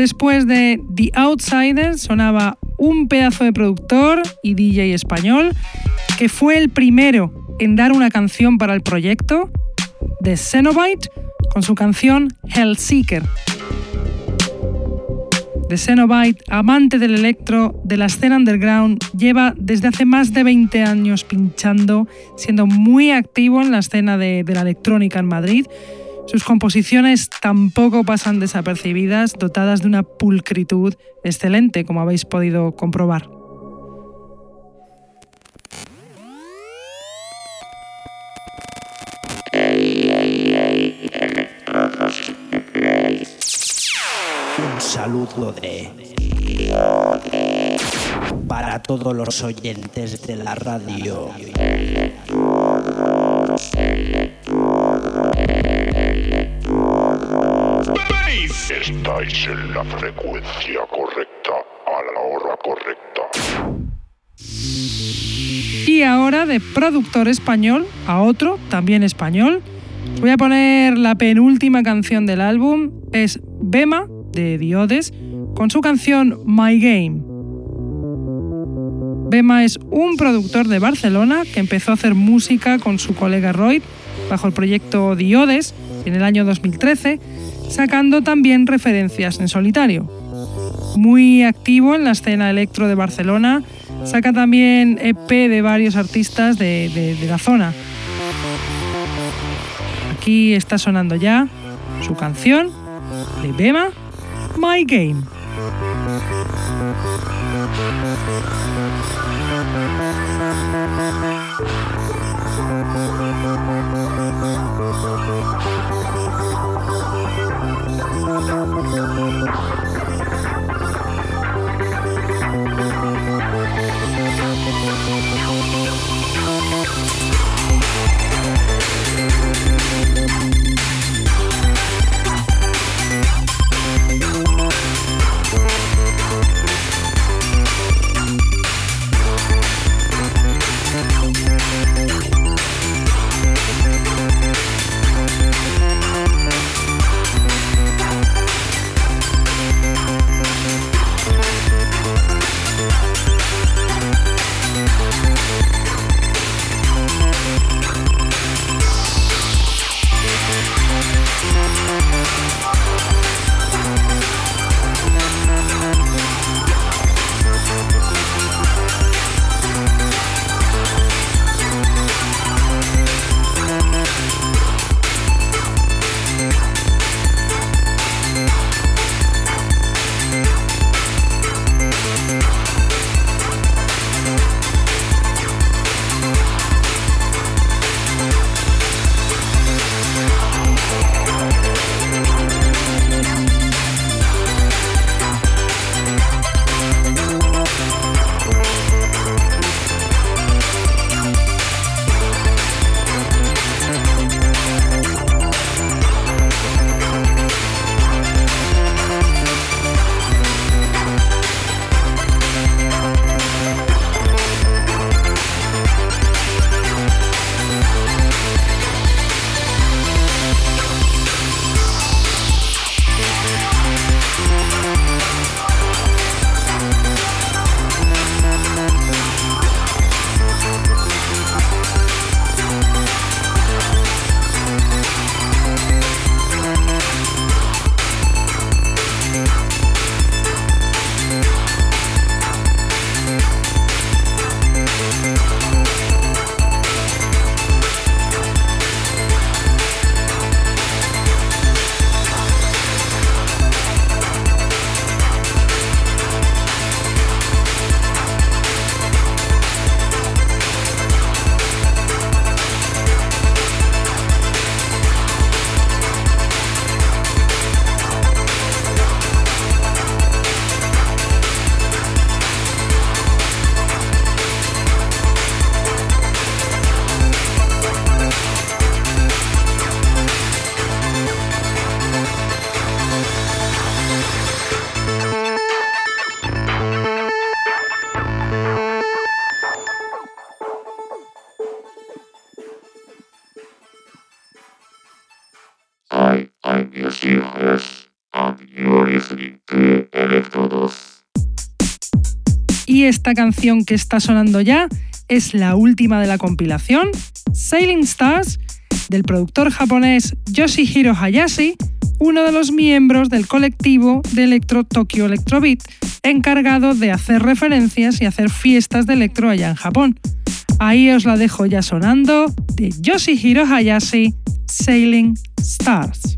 [SPEAKER 1] Después de The Outsiders sonaba un pedazo de productor y DJ español que fue el primero en dar una canción para el proyecto, de Cenobite, con su canción Hellseeker. The Cenobite, amante del electro, de la escena underground, lleva desde hace más de 20 años pinchando, siendo muy activo en la escena de, de la electrónica en Madrid. Sus composiciones tampoco pasan desapercibidas, dotadas de una pulcritud excelente, como habéis podido comprobar.
[SPEAKER 5] Un saludo de para todos los oyentes de la radio.
[SPEAKER 6] Estáis en la frecuencia correcta a la hora correcta.
[SPEAKER 1] Y ahora de productor español a otro, también español. Voy a poner la penúltima canción del álbum. Es Bema, de Diodes, con su canción My Game. Bema es un productor de Barcelona que empezó a hacer música con su colega Roy bajo el proyecto Diodes en el año 2013, sacando también referencias en solitario. Muy activo en la escena electro de Barcelona, saca también EP de varios artistas de, la zona. Aquí está sonando ya su canción de Bema, My Game. Thank esta canción que está sonando ya es la última de la compilación, Sailing Stars, del productor japonés Yoshihiro Hayashi, uno de los miembros del colectivo de Electro Tokyo Electrobeat, encargado de hacer referencias y hacer fiestas de electro allá en Japón. Ahí os la dejo ya sonando de Yoshihiro Hayashi, Sailing Stars.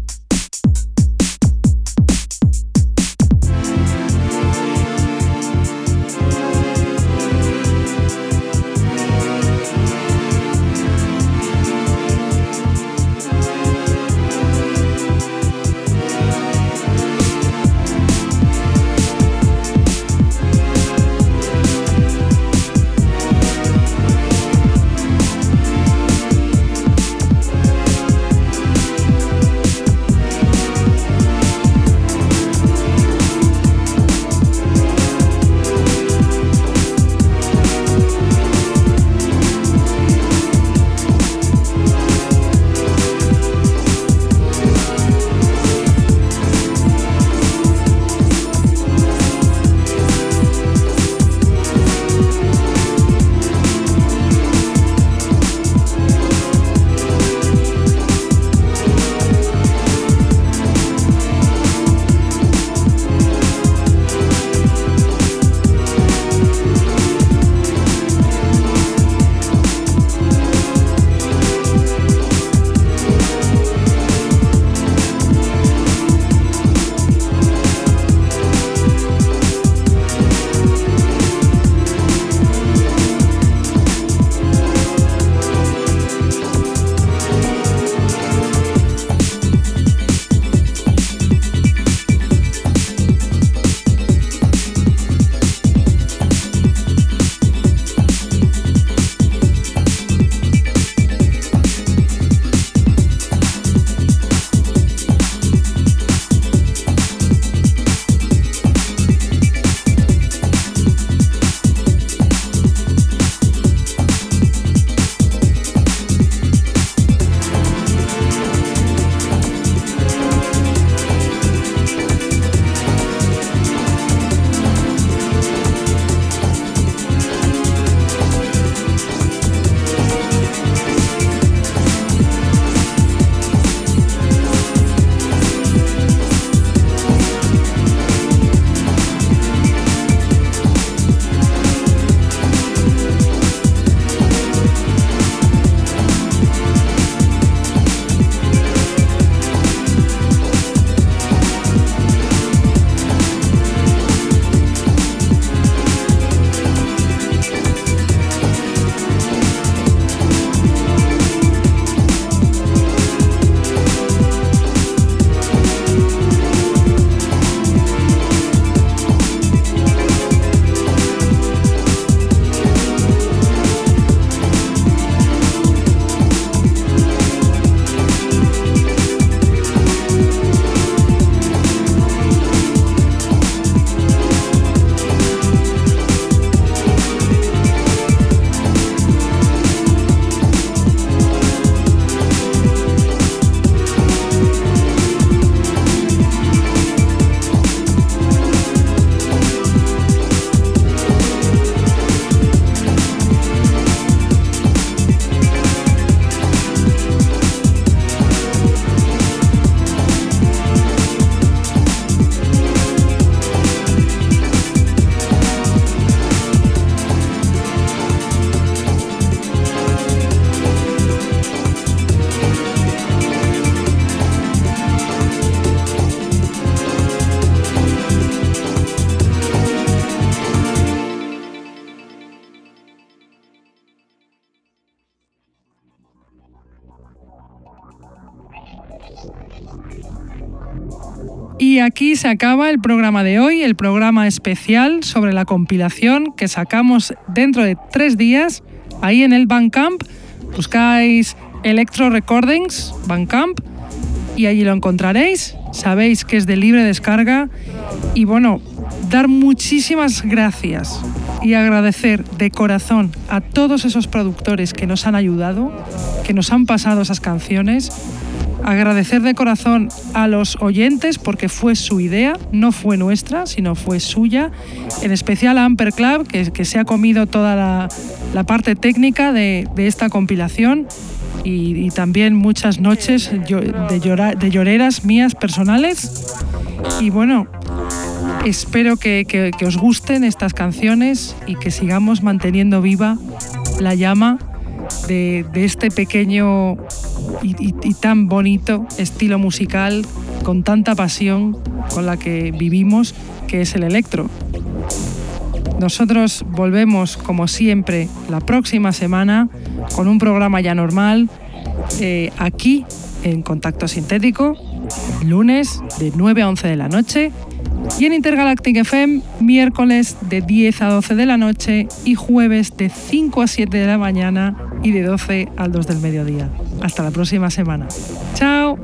[SPEAKER 1] Aquí se acaba el programa de hoy, el programa especial sobre la compilación que sacamos dentro de tres días, ahí en el Bandcamp. Buscáis Electro Recordings, Bandcamp, y allí lo encontraréis. Sabéis que es de libre descarga. Y bueno, dar muchísimas gracias y agradecer de corazón a todos esos productores que nos han ayudado, que nos han pasado esas canciones Agradecer de corazón a los oyentes porque fue su idea, no fue nuestra, sino fue suya. En especial a Amper Club, que, se ha comido toda la, parte técnica de, esta compilación y, también muchas noches de, de lloreras mías personales. Y bueno, espero que os gusten estas canciones y que sigamos manteniendo viva la llama de, este pequeño y, tan bonito estilo musical con tanta pasión con la que vivimos, que es el electro. Nosotros volvemos, como siempre, la próxima semana con un programa ya normal, eh, aquí en Contacto Sintético, lunes de 9 a 11 de la noche y en Intergalactic FM miércoles de 10 a 12 de la noche y jueves de 5 a 7 de la mañana y de 12 al 2 del mediodía. Hasta la próxima semana. Chao.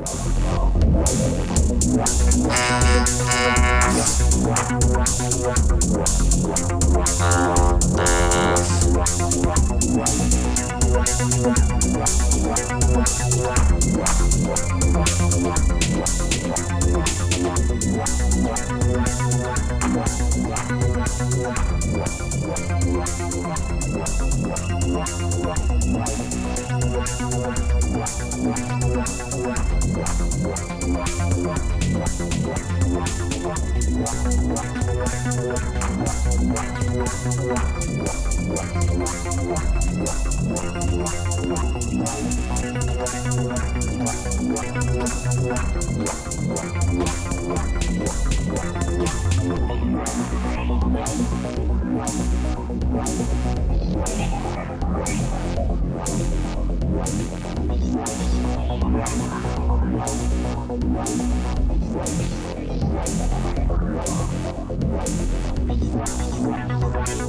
[SPEAKER 7] Thank